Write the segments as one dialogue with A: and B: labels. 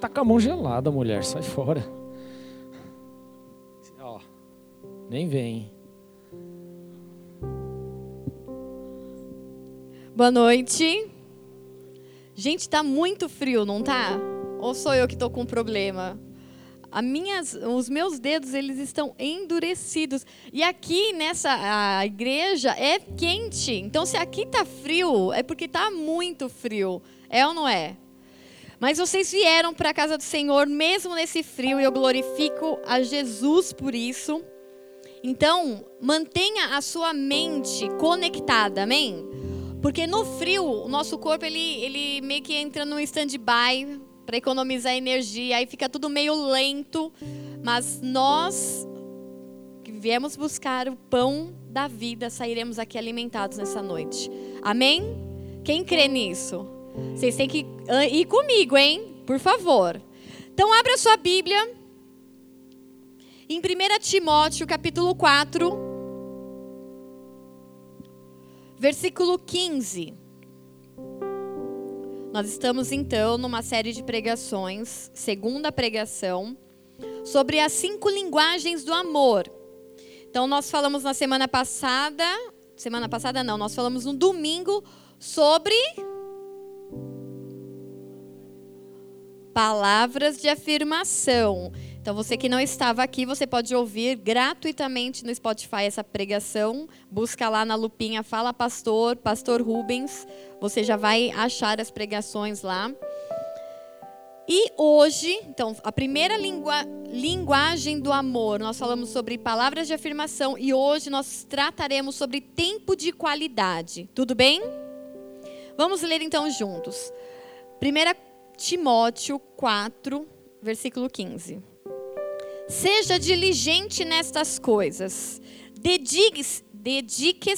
A: Tá com a mão gelada, mulher, sai fora. Ó, nem vem.
B: Boa noite. Gente, tá muito frio, não tá? Ou sou eu que tô com problema? A minhas, os meus dedos eles estão endurecidos e aqui nessa a igreja é quente. Então se aqui tá frio é porque tá muito frio, é ou não é? Mas vocês vieram para a casa do Senhor mesmo nesse frio e eu glorifico a Jesus por isso. Então mantenha a sua mente conectada, amém? Porque no frio o nosso corpo ele, ele meio que entra num stand-by para economizar energia, aí fica tudo meio lento, mas nós que viemos buscar o pão da vida, sairemos aqui alimentados nessa noite. Amém? Quem crê nisso? Vocês têm que ir comigo, hein? Por favor. Então abra sua Bíblia em 1 Timóteo, capítulo 4, versículo 15. Nós estamos então numa série de pregações, segunda pregação, sobre as cinco linguagens do amor. Então nós falamos na semana passada, semana passada não, nós falamos no domingo sobre palavras de afirmação. Então, você que não estava aqui, você pode ouvir gratuitamente no Spotify essa pregação. Busca lá na lupinha Fala Pastor, Pastor Rubens. Você já vai achar as pregações lá. E hoje, então, a primeira língua, linguagem do amor, nós falamos sobre palavras de afirmação e hoje nós trataremos sobre tempo de qualidade. Tudo bem? Vamos ler então juntos. 1 Timóteo 4, versículo 15. Seja diligente nestas coisas, dedique-se dedique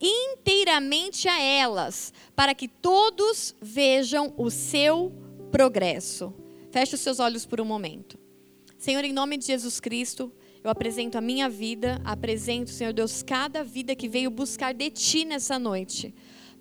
B: inteiramente a elas, para que todos vejam o seu progresso. Feche os seus olhos por um momento. Senhor, em nome de Jesus Cristo, eu apresento a minha vida, apresento, Senhor Deus, cada vida que veio buscar de Ti nessa noite.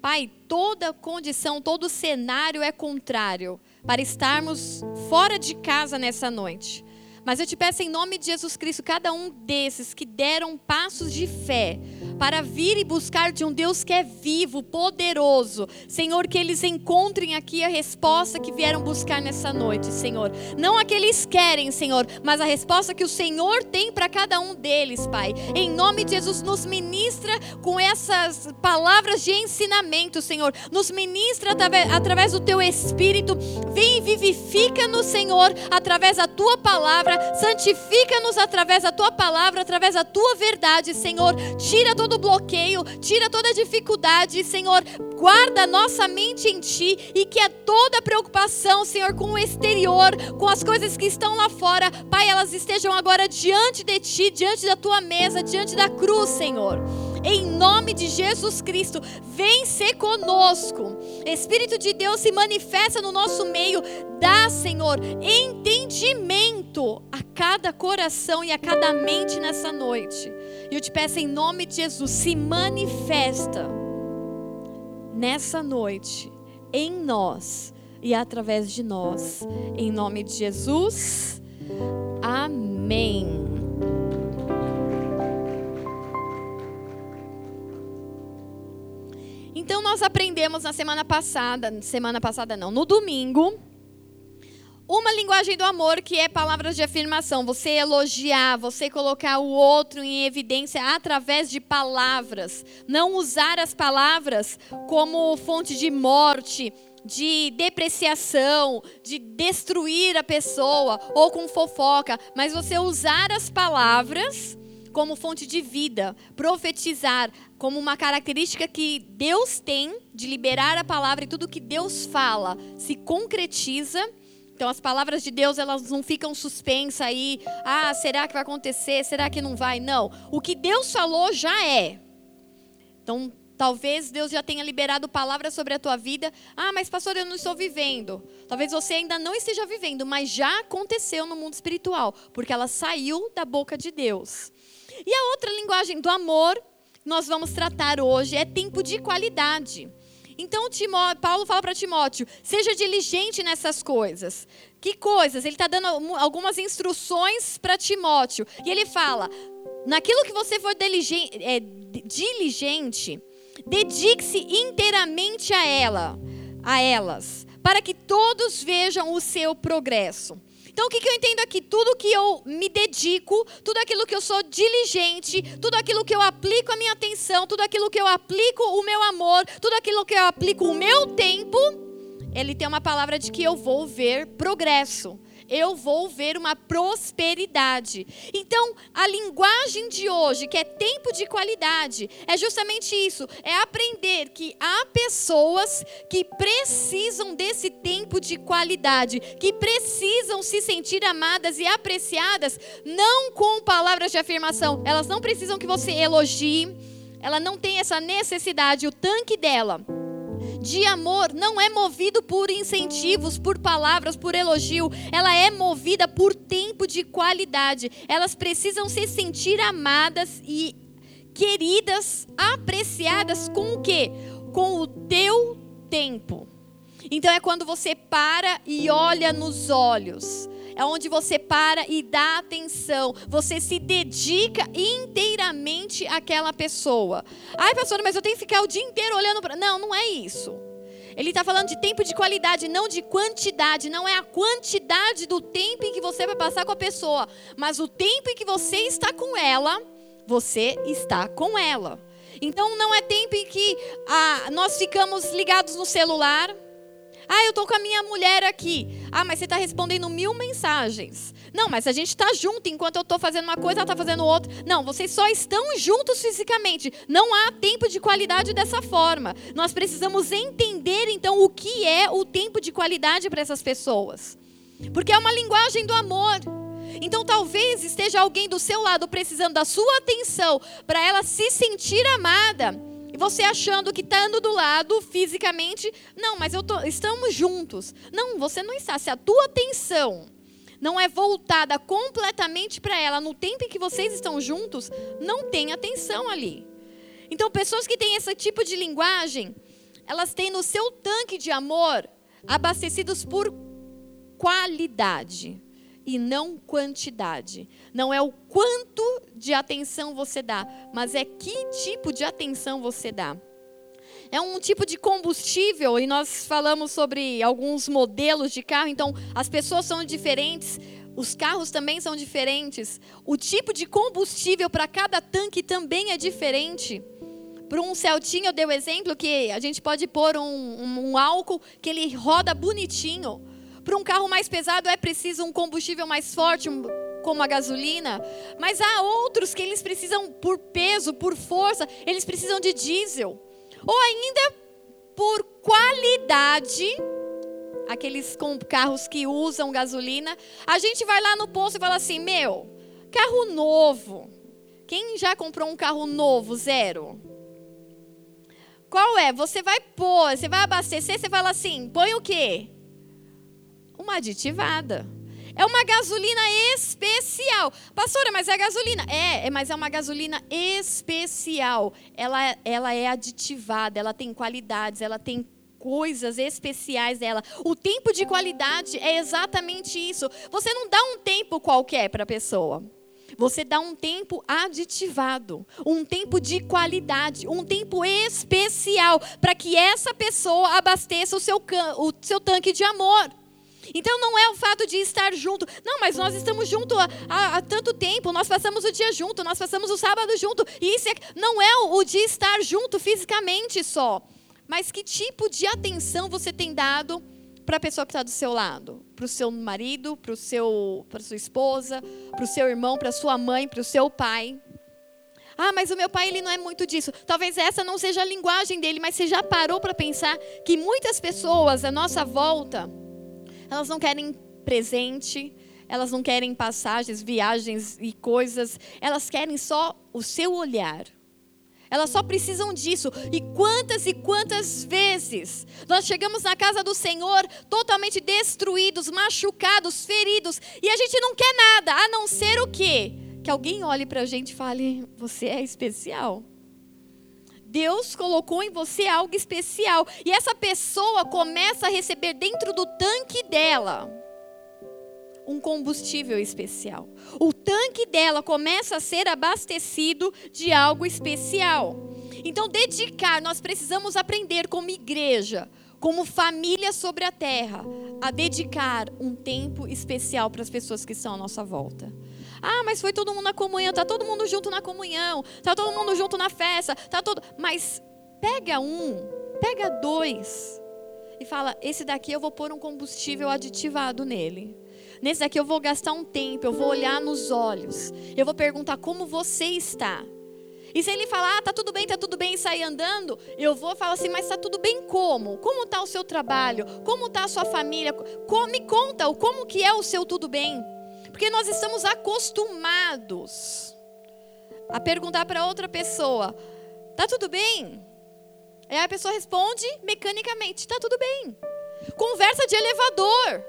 B: Pai, toda condição, todo cenário é contrário para estarmos fora de casa nessa noite. Mas eu te peço em nome de Jesus Cristo, cada um desses que deram passos de fé para vir e buscar de um Deus que é vivo, poderoso, Senhor, que eles encontrem aqui a resposta que vieram buscar nessa noite, Senhor. Não a que eles querem, Senhor, mas a resposta que o Senhor tem para cada um deles, Pai. Em nome de Jesus, nos ministra com essas palavras de ensinamento, Senhor. Nos ministra através do teu Espírito. Vem e vivifica-nos, Senhor, através da tua palavra palavra, santifica-nos através da tua palavra, através da tua verdade, Senhor. Tira todo bloqueio, tira toda dificuldade, Senhor. Guarda nossa mente em ti e que a toda preocupação, Senhor, com o exterior, com as coisas que estão lá fora, Pai, elas estejam agora diante de ti, diante da tua mesa, diante da cruz, Senhor. Em nome de Jesus Cristo, vem ser conosco. Espírito de Deus se manifesta no nosso meio. Dá, Senhor, entendimento a cada coração e a cada mente nessa noite. E eu te peço em nome de Jesus, se manifesta nessa noite em nós e através de nós. Em nome de Jesus. Amém. Então nós aprendemos na semana passada, semana passada não, no domingo, uma linguagem do amor que é palavras de afirmação, você elogiar, você colocar o outro em evidência através de palavras, não usar as palavras como fonte de morte, de depreciação, de destruir a pessoa ou com fofoca, mas você usar as palavras como fonte de vida, profetizar como uma característica que Deus tem de liberar a palavra e tudo que Deus fala se concretiza. Então as palavras de Deus elas não ficam suspensas aí, ah, será que vai acontecer? Será que não vai? Não. O que Deus falou já é. Então, talvez Deus já tenha liberado palavras sobre a tua vida. Ah, mas pastor, eu não estou vivendo. Talvez você ainda não esteja vivendo, mas já aconteceu no mundo espiritual, porque ela saiu da boca de Deus. E a outra linguagem do amor nós vamos tratar hoje é tempo de qualidade. Então, Timó, Paulo fala para Timóteo: seja diligente nessas coisas. Que coisas? Ele está dando algumas instruções para Timóteo. E ele fala: naquilo que você for diligente, é, diligente dedique-se inteiramente a ela, a elas, para que todos vejam o seu progresso. Então, o que, que eu entendo aqui? Tudo que eu me dedico, tudo aquilo que eu sou diligente, tudo aquilo que eu aplico a minha atenção, tudo aquilo que eu aplico o meu amor, tudo aquilo que eu aplico o meu tempo, ele tem uma palavra de que eu vou ver progresso eu vou ver uma prosperidade. Então, a linguagem de hoje, que é tempo de qualidade, é justamente isso: é aprender que há pessoas que precisam desse tempo de qualidade, que precisam se sentir amadas e apreciadas, não com palavras de afirmação, elas não precisam que você elogie, ela não tem essa necessidade, o tanque dela de amor não é movido por incentivos, por palavras, por elogio. Ela é movida por tempo de qualidade. Elas precisam se sentir amadas e queridas, apreciadas com o quê? Com o teu tempo. Então é quando você para e olha nos olhos é onde você para e dá atenção, você se dedica inteiramente àquela pessoa. Ai, pastora, mas eu tenho que ficar o dia inteiro olhando para. Não, não é isso. Ele está falando de tempo de qualidade, não de quantidade. Não é a quantidade do tempo em que você vai passar com a pessoa, mas o tempo em que você está com ela, você está com ela. Então não é tempo em que ah, nós ficamos ligados no celular ah, eu estou com a minha mulher aqui. Ah, mas você está respondendo mil mensagens. Não, mas a gente está junto. Enquanto eu estou fazendo uma coisa, ela está fazendo outra. Não, vocês só estão juntos fisicamente. Não há tempo de qualidade dessa forma. Nós precisamos entender, então, o que é o tempo de qualidade para essas pessoas. Porque é uma linguagem do amor. Então, talvez esteja alguém do seu lado precisando da sua atenção para ela se sentir amada e você achando que está andando do lado fisicamente, não, mas eu tô, estamos juntos. Não, você não está. Se a tua atenção não é voltada completamente para ela no tempo em que vocês estão juntos, não tem atenção ali. Então, pessoas que têm esse tipo de linguagem, elas têm no seu tanque de amor abastecidos por qualidade e não quantidade. Não é o quanto de atenção você dá, mas é que tipo de atenção você dá. É um tipo de combustível, e nós falamos sobre alguns modelos de carro, então as pessoas são diferentes, os carros também são diferentes, o tipo de combustível para cada tanque também é diferente. Para um Celtinho, eu dei o exemplo que a gente pode pôr um, um, um álcool que ele roda bonitinho para um carro mais pesado é preciso um combustível mais forte, como a gasolina. Mas há outros que eles precisam, por peso, por força, eles precisam de diesel. Ou ainda por qualidade, aqueles com carros que usam gasolina. A gente vai lá no posto e fala assim: meu, carro novo. Quem já comprou um carro novo, zero? Qual é? Você vai pôr, você vai abastecer, você fala assim: põe o quê? Uma aditivada. É uma gasolina especial. Pastora, mas é gasolina. É, é, mas é uma gasolina especial. Ela, ela é aditivada, ela tem qualidades, ela tem coisas especiais dela. O tempo de qualidade é exatamente isso. Você não dá um tempo qualquer para a pessoa. Você dá um tempo aditivado, um tempo de qualidade, um tempo especial para que essa pessoa abasteça o seu, o seu tanque de amor. Então não é o fato de estar junto. Não, mas nós estamos juntos há, há, há, tanto tempo, nós passamos o dia junto, nós passamos o sábado junto. E isso é, não é o, o de estar junto fisicamente só. Mas que tipo de atenção você tem dado para a pessoa que está do seu lado? Para o seu marido, para a sua esposa, para o seu irmão, para a sua mãe, para o seu pai? Ah, mas o meu pai ele não é muito disso. Talvez essa não seja a linguagem dele, mas você já parou para pensar que muitas pessoas à nossa volta elas não querem presente, elas não querem passagens, viagens e coisas, elas querem só o seu olhar. Elas só precisam disso. E quantas e quantas vezes nós chegamos na casa do Senhor totalmente destruídos, machucados, feridos, e a gente não quer nada, a não ser o quê? Que alguém olhe para a gente e fale: Você é especial. Deus colocou em você algo especial. E essa pessoa começa a receber dentro do tanque dela um combustível especial. O tanque dela começa a ser abastecido de algo especial. Então, dedicar, nós precisamos aprender como igreja, como família sobre a terra, a dedicar um tempo especial para as pessoas que estão à nossa volta. Ah, mas foi todo mundo na comunhão, tá todo mundo junto na comunhão, tá todo mundo junto na festa, tá todo, mas pega um, pega dois e fala: esse daqui eu vou pôr um combustível aditivado nele. Nesse daqui eu vou gastar um tempo, eu vou olhar nos olhos, eu vou perguntar como você está. E se ele falar, ah, tá tudo bem, tá tudo bem, e sair andando, eu vou falar assim, mas tá tudo bem como? Como tá o seu trabalho? Como tá a sua família? me conta, como que é o seu tudo bem? Porque nós estamos acostumados a perguntar para outra pessoa, tá tudo bem? Aí a pessoa responde mecanicamente, tá tudo bem. Conversa de elevador.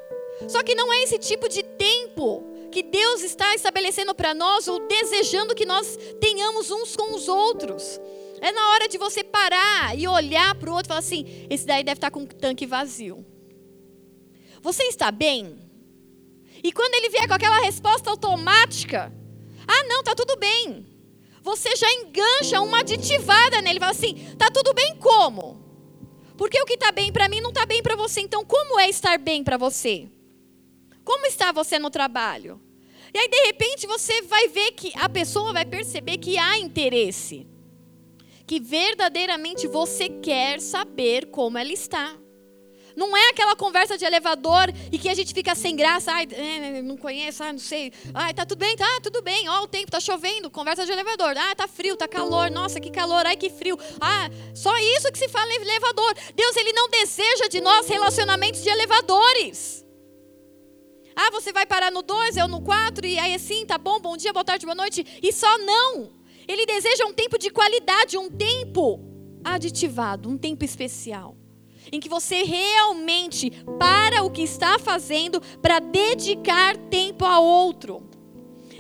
B: Só que não é esse tipo de tempo que Deus está estabelecendo para nós ou desejando que nós tenhamos uns com os outros. É na hora de você parar e olhar para o outro e falar assim: esse daí deve estar com um tanque vazio. Você está bem? E quando ele vier com aquela resposta automática, ah, não, tá tudo bem. Você já engancha uma aditivada nele, fala assim: tá tudo bem como? Porque o que está bem para mim não está bem para você. Então, como é estar bem para você? Como está você no trabalho? E aí, de repente, você vai ver que a pessoa vai perceber que há interesse. Que verdadeiramente você quer saber como ela está. Não é aquela conversa de elevador e que a gente fica sem graça. Ai, é, não conheço, ai, não sei. Ai, tá tudo bem? Tá, tudo bem. Ó, o tempo tá chovendo. Conversa de elevador. Ah, tá frio, tá calor. Nossa, que calor. Ai, que frio. Ah, só isso que se fala em elevador. Deus, ele não deseja de nós relacionamentos de elevadores. Ah, você vai parar no 2, eu no 4, e aí assim, tá bom, bom dia, boa tarde, boa noite. E só não. Ele deseja um tempo de qualidade, um tempo aditivado, um tempo especial. Em que você realmente para o que está fazendo para dedicar tempo a outro.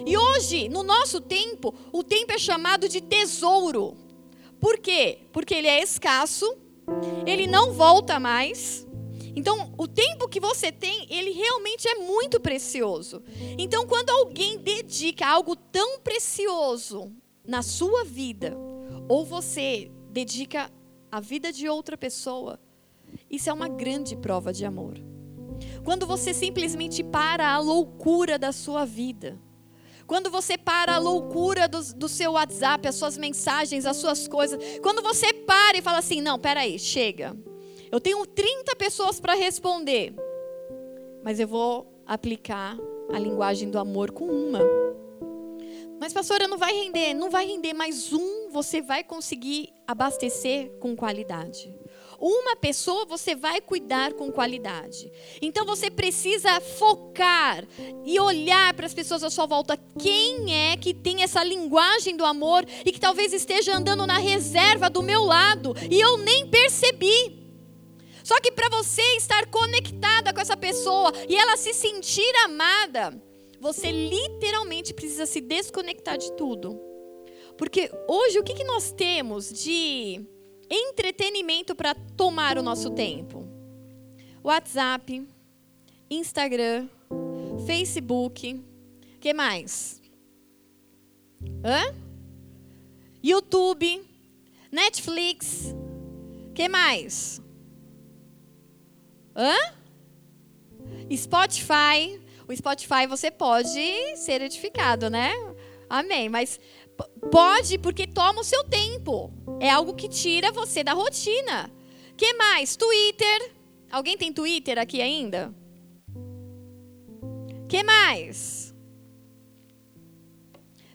B: E hoje, no nosso tempo, o tempo é chamado de tesouro. Por quê? Porque ele é escasso, ele não volta mais então, o tempo que você tem, ele realmente é muito precioso. Então, quando alguém dedica algo tão precioso na sua vida, ou você dedica a vida de outra pessoa, isso é uma grande prova de amor. Quando você simplesmente para a loucura da sua vida, quando você para a loucura do, do, seu WhatsApp, as suas mensagens, as suas coisas. Quando você para e fala assim: não, peraí, chega. Eu tenho 30 pessoas para responder, mas eu vou aplicar a linguagem do amor com uma. Mas pastora, não vai render, não vai render mais um, você vai conseguir abastecer com qualidade. Uma pessoa você vai cuidar com qualidade. Então você precisa focar e olhar para as pessoas à sua volta. Quem é que tem essa linguagem do amor e que talvez esteja andando na reserva do meu lado e eu nem percebi? Só que para você estar conectada com essa pessoa e ela se sentir amada, você literalmente precisa se desconectar de tudo. Porque hoje o que, que nós temos de entretenimento para tomar o nosso tempo? WhatsApp, Instagram, Facebook, que mais? Hã? YouTube, Netflix, que mais? Hã? Spotify. O Spotify você pode ser edificado, né? Amém. Mas pode porque toma o seu tempo. É algo que tira você da rotina. Que mais? Twitter. Alguém tem Twitter aqui ainda? Que mais?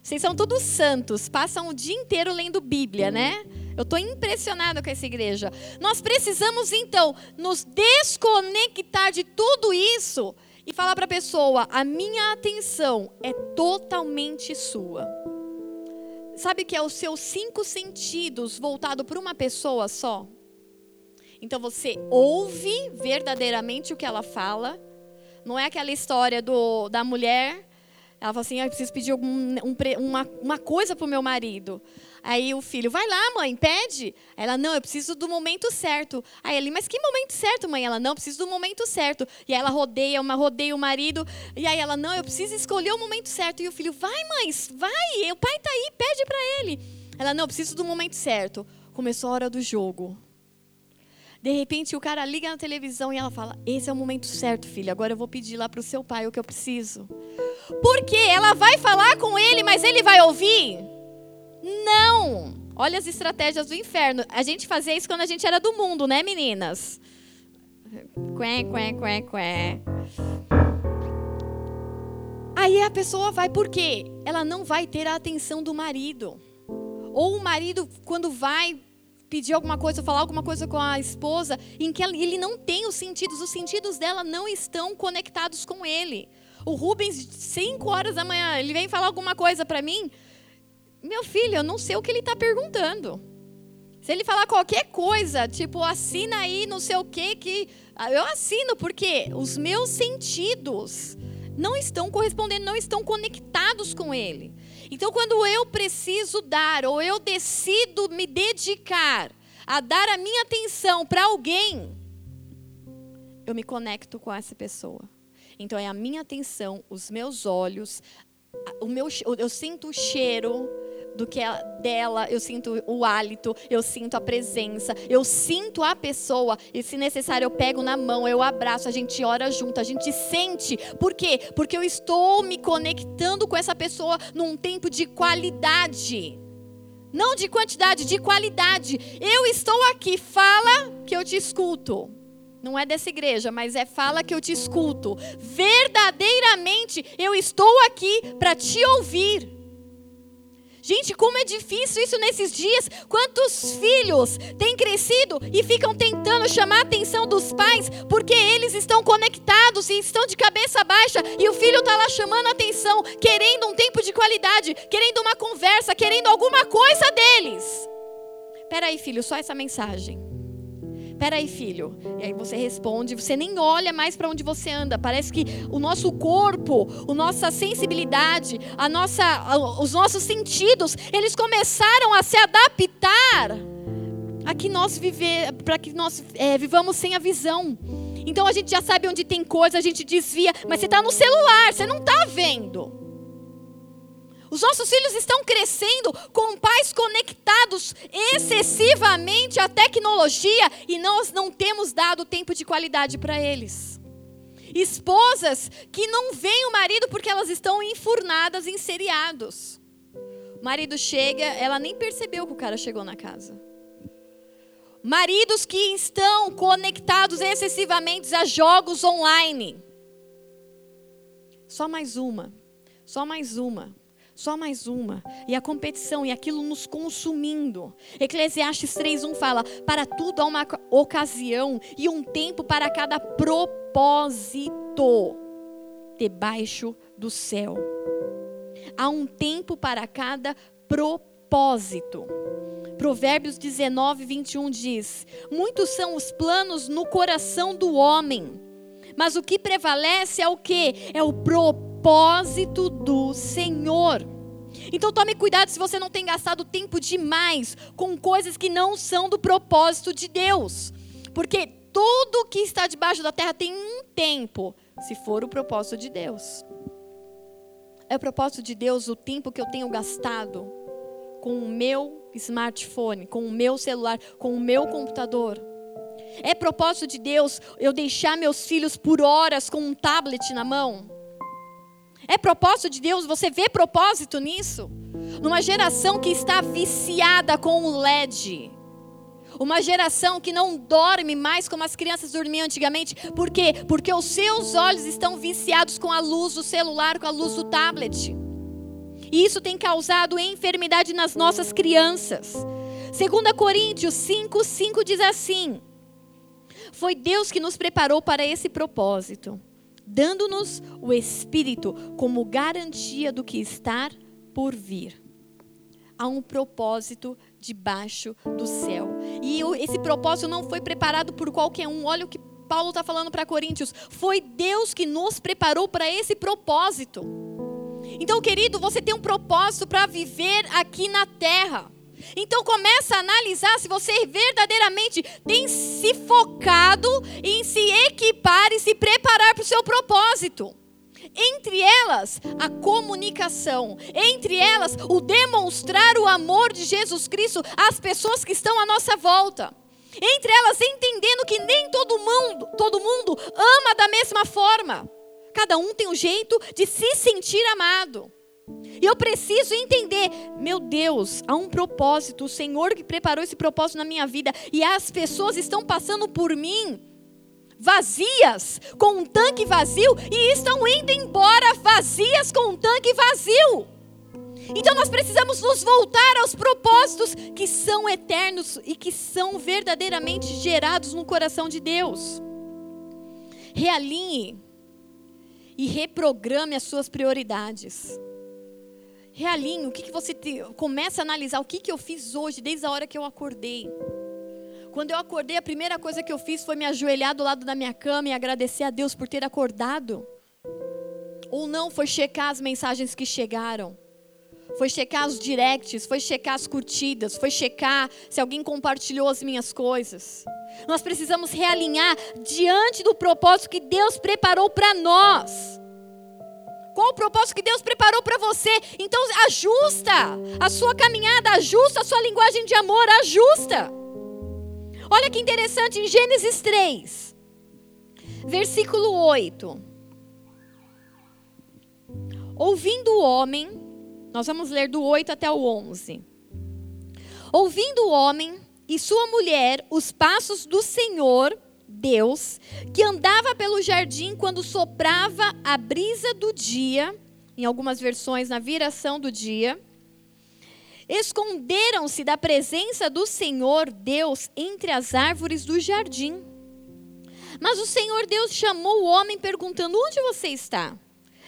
B: Vocês são todos santos, passam o dia inteiro lendo Bíblia, né? Eu estou impressionada com essa igreja. Nós precisamos, então, nos desconectar de tudo isso e falar para a pessoa: a minha atenção é totalmente sua. Sabe que é os seus cinco sentidos voltado para uma pessoa só? Então você ouve verdadeiramente o que ela fala. Não é aquela história do, da mulher Ela falou assim: ah, eu preciso pedir algum, um, uma, uma coisa pro meu marido. Aí o filho, vai lá, mãe, pede. Ela, não, eu preciso do momento certo. Aí ele, mas que momento certo, mãe? Ela, não, eu preciso do momento certo. E aí ela rodeia, uma rodeia o marido. E aí ela, não, eu preciso escolher o momento certo. E o filho, vai, mãe, vai, o pai tá aí, pede para ele. Ela, não, eu preciso do momento certo. Começou a hora do jogo. De repente o cara liga na televisão e ela fala: Esse é o momento certo, filha. Agora eu vou pedir lá para o seu pai o que eu preciso. Porque ela vai falar com ele, mas ele vai ouvir? Não! Olha as estratégias do inferno. A gente fazia isso quando a gente era do mundo, né, meninas? Qué, qué, qué, qué. Aí a pessoa vai, por quê? Ela não vai ter a atenção do marido. Ou o marido, quando vai pedir alguma coisa, falar alguma coisa com a esposa, em que ele não tem os sentidos, os sentidos dela não estão conectados com ele. O Rubens, 5 horas da manhã, ele vem falar alguma coisa para mim. Meu filho, eu não sei o que ele está perguntando. Se ele falar qualquer coisa, tipo, assina aí, não sei o que, que eu assino, porque os meus sentidos não estão correspondendo, não estão conectados com ele. Então, quando eu preciso dar, ou eu decido me dedicar a dar a minha atenção para alguém, eu me conecto com essa pessoa. Então, é a minha atenção, os meus olhos, o meu, eu sinto o cheiro, do que a dela, eu sinto o hálito, eu sinto a presença, eu sinto a pessoa, e se necessário eu pego na mão, eu abraço, a gente ora junto, a gente sente. Por quê? Porque eu estou me conectando com essa pessoa num tempo de qualidade. Não de quantidade, de qualidade. Eu estou aqui, fala que eu te escuto. Não é dessa igreja, mas é fala que eu te escuto. Verdadeiramente eu estou aqui para te ouvir. Gente, como é difícil isso nesses dias. Quantos filhos têm crescido e ficam tentando chamar a atenção dos pais porque eles estão conectados e estão de cabeça baixa e o filho está lá chamando a atenção, querendo um tempo de qualidade, querendo uma conversa, querendo alguma coisa deles. Peraí, filho, só essa mensagem. Peraí, filho. E aí você responde, você nem olha mais para onde você anda. Parece que o nosso corpo, a nossa sensibilidade, a nossa, os nossos sentidos, eles começaram a se adaptar a que nós viver, para que nós é, vivamos sem a visão. Então a gente já sabe onde tem coisa, a gente desvia, mas você está no celular, você não está vendo. Os nossos filhos estão crescendo com pais conectados excessivamente à tecnologia e nós não temos dado tempo de qualidade para eles. Esposas que não veem o marido porque elas estão enfurnadas em seriados. O marido chega, ela nem percebeu que o cara chegou na casa. Maridos que estão conectados excessivamente a jogos online. Só mais uma. Só mais uma. Só mais uma. E a competição e aquilo nos consumindo. Eclesiastes 3:1 fala: "Para tudo há uma ocasião e um tempo para cada propósito debaixo do céu." Há um tempo para cada propósito. Provérbios 19, 21 diz: Muitos são os planos no coração do homem, mas o que prevalece é o que? É o propósito propósito do Senhor. Então tome cuidado se você não tem gastado tempo demais com coisas que não são do propósito de Deus. Porque tudo que está debaixo da terra tem um tempo, se for o propósito de Deus. É o propósito de Deus o tempo que eu tenho gastado com o meu smartphone, com o meu celular, com o meu computador. É propósito de Deus eu deixar meus filhos por horas com um tablet na mão? É propósito de Deus? Você vê propósito nisso? Numa geração que está viciada com o LED. Uma geração que não dorme mais como as crianças dormiam antigamente. Por quê? Porque os seus olhos estão viciados com a luz do celular, com a luz do tablet. E isso tem causado enfermidade nas nossas crianças. 2 Coríntios 5, 5 diz assim: Foi Deus que nos preparou para esse propósito dando-nos o Espírito como garantia do que está por vir. Há um propósito debaixo do céu. E esse propósito não foi preparado por qualquer um. Olha o que Paulo está falando para Coríntios. Foi Deus que nos preparou para esse propósito. Então, querido, você tem um propósito para viver aqui na terra. Então começa a analisar se você verdadeiramente tem se focado em se equipar e se preparar para o seu propósito. Entre elas, a comunicação. Entre elas, o demonstrar o amor de Jesus Cristo às pessoas que estão à nossa volta. Entre elas, entendendo que nem todo mundo, todo mundo ama da mesma forma. Cada um tem um jeito de se sentir amado. E eu preciso entender, meu Deus, há um propósito, o Senhor que preparou esse propósito na minha vida, e as pessoas estão passando por mim vazias, com um tanque vazio, e estão indo embora vazias com um tanque vazio. Então nós precisamos nos voltar aos propósitos que são eternos e que são verdadeiramente gerados no coração de Deus. Realinhe e reprograme as suas prioridades realinhe, o que, que você te, começa a analisar o que, que eu fiz hoje, desde a hora que eu acordei. Quando eu acordei, a primeira coisa que eu fiz foi me ajoelhar do lado da minha cama e agradecer a Deus por ter acordado. Ou não, foi checar as mensagens que chegaram. Foi checar os directs, foi checar as curtidas, foi checar se alguém compartilhou as minhas coisas. Nós precisamos realinhar diante do propósito que Deus preparou para nós. Qual o propósito que Deus preparou para você? Então ajusta a sua caminhada, ajusta a sua linguagem de amor, ajusta. Olha que interessante em Gênesis 3, versículo 8. Ouvindo o homem, nós vamos ler do 8 até o 11. Ouvindo o homem e sua mulher os passos do Senhor, Deus, que andava pelo jardim quando soprava a brisa do dia, em algumas versões, na viração do dia. Esconderam-se da presença do Senhor Deus entre as árvores do jardim. Mas o Senhor Deus chamou o homem perguntando: Onde você está?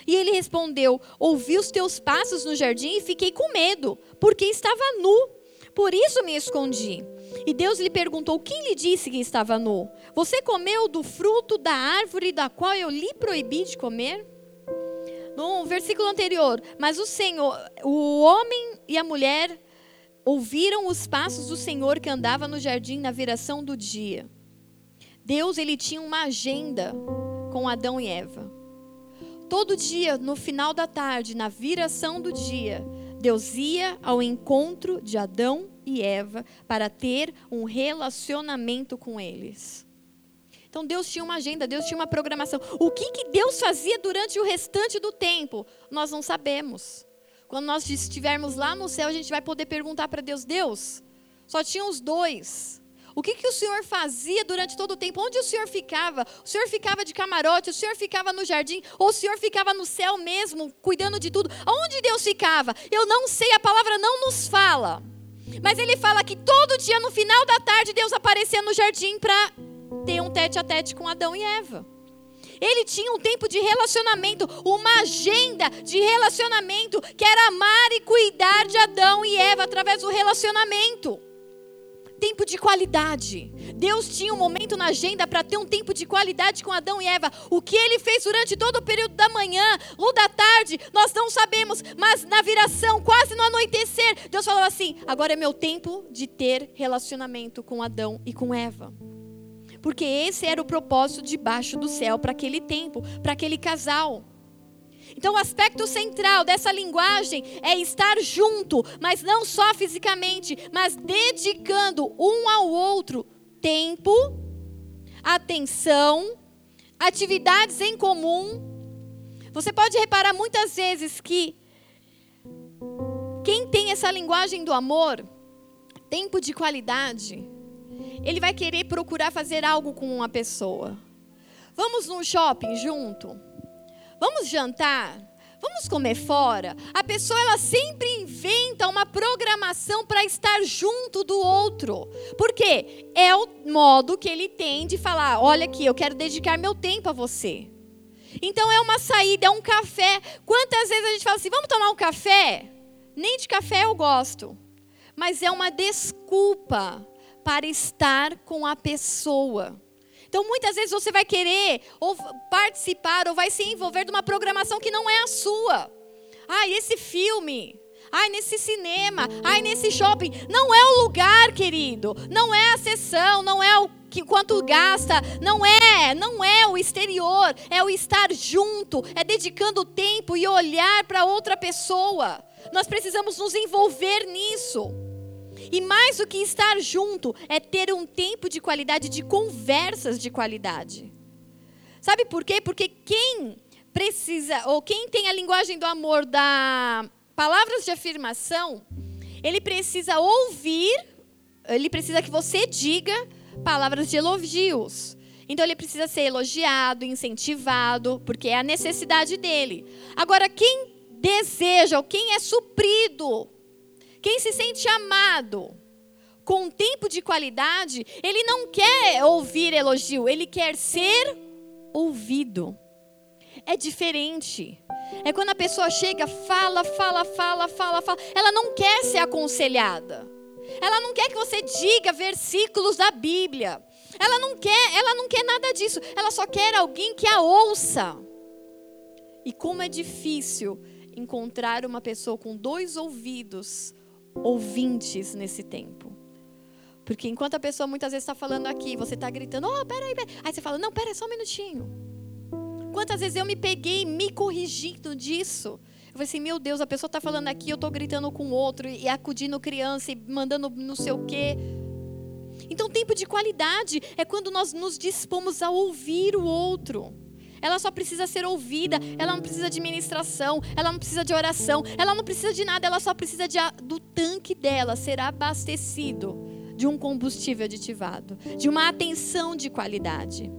B: E ele respondeu: Ouvi os teus passos no jardim e fiquei com medo, porque estava nu. Por isso me escondi. E Deus lhe perguntou: Quem lhe disse que estava nu? Você comeu do fruto da árvore da qual eu lhe proibi de comer? No versículo anterior, mas o Senhor, o homem e a mulher ouviram os passos do Senhor que andava no jardim na viração do dia. Deus ele tinha uma agenda com Adão e Eva. Todo dia, no final da tarde, na viração do dia, Deus ia ao encontro de Adão e Eva para ter um relacionamento com eles. Então Deus tinha uma agenda, Deus tinha uma programação. O que, que Deus fazia durante o restante do tempo? Nós não sabemos. Quando nós estivermos lá no céu, a gente vai poder perguntar para Deus: Deus, só tinha os dois. O que, que o Senhor fazia durante todo o tempo? Onde o Senhor ficava? O Senhor ficava de camarote? O Senhor ficava no jardim? Ou o Senhor ficava no céu mesmo, cuidando de tudo? Aonde Deus ficava? Eu não sei, a palavra não nos fala. Mas ele fala que todo dia, no final da tarde, Deus aparecia no jardim para ter um tete a tete com Adão e Eva. Ele tinha um tempo de relacionamento, uma agenda de relacionamento, que era amar e cuidar de Adão e Eva através do relacionamento tempo de qualidade. Deus tinha um momento na agenda para ter um tempo de qualidade com Adão e Eva. O que ele fez durante todo o período da manhã ou da tarde, nós não sabemos, mas na viração, quase no anoitecer, Deus falou assim: agora é meu tempo de ter relacionamento com Adão e com Eva. Porque esse era o propósito debaixo do céu para aquele tempo, para aquele casal. Então, o aspecto central dessa linguagem é estar junto, mas não só fisicamente, mas dedicando um ao outro tempo, atenção, atividades em comum. Você pode reparar muitas vezes que quem tem essa linguagem do amor, tempo de qualidade, ele vai querer procurar fazer algo com uma pessoa. Vamos num shopping junto? Vamos jantar? Vamos comer fora? A pessoa ela sempre inventa uma programação para estar junto do outro. Por quê? É o modo que ele tem de falar: olha aqui, eu quero dedicar meu tempo a você. Então é uma saída, é um café. Quantas vezes a gente fala assim: vamos tomar um café? Nem de café eu gosto. Mas é uma desculpa para estar com a pessoa. Então, muitas vezes você vai querer ou participar ou vai se envolver de uma programação que não é a sua. Ai, esse filme. Ai, nesse cinema. Ai, nesse shopping. Não é o lugar, querido. Não é a sessão. Não é o que quanto gasta. Não é. Não é o exterior. É o estar junto. É dedicando tempo e olhar para outra pessoa. Nós precisamos nos envolver nisso. E mais do que estar junto, é ter um tempo de qualidade, de conversas de qualidade. Sabe por quê? Porque quem precisa, ou quem tem a linguagem do amor da palavras de afirmação, ele precisa ouvir, ele precisa que você diga palavras de elogios. Então ele precisa ser elogiado, incentivado, porque é a necessidade dele. Agora, quem deseja, ou quem é suprido, quem se sente amado, com tempo de qualidade, ele não quer ouvir elogio, ele quer ser ouvido. É diferente. É quando a pessoa chega, fala, fala, fala, fala, fala. Ela não quer ser aconselhada. Ela não quer que você diga versículos da Bíblia. Ela não quer, ela não quer nada disso. Ela só quer alguém que a ouça. E como é difícil encontrar uma pessoa com dois ouvidos ouvintes nesse tempo. Porque enquanto a pessoa muitas vezes está falando aqui, você está gritando, oh, peraí, peraí. Aí você fala, não, peraí, só um minutinho. Quantas vezes eu me peguei me corrigindo disso? Eu falei assim, meu Deus, a pessoa está falando aqui, eu estou gritando com outro, e acudindo criança, e mandando não sei o quê. Então, tempo de qualidade é quando nós nos dispomos a ouvir o outro. Ela só precisa ser ouvida, ela não precisa de ministração, ela não precisa de oração, ela não precisa de nada, ela só precisa de, do tanque dela ser abastecido de um combustível aditivado, de uma atenção de qualidade.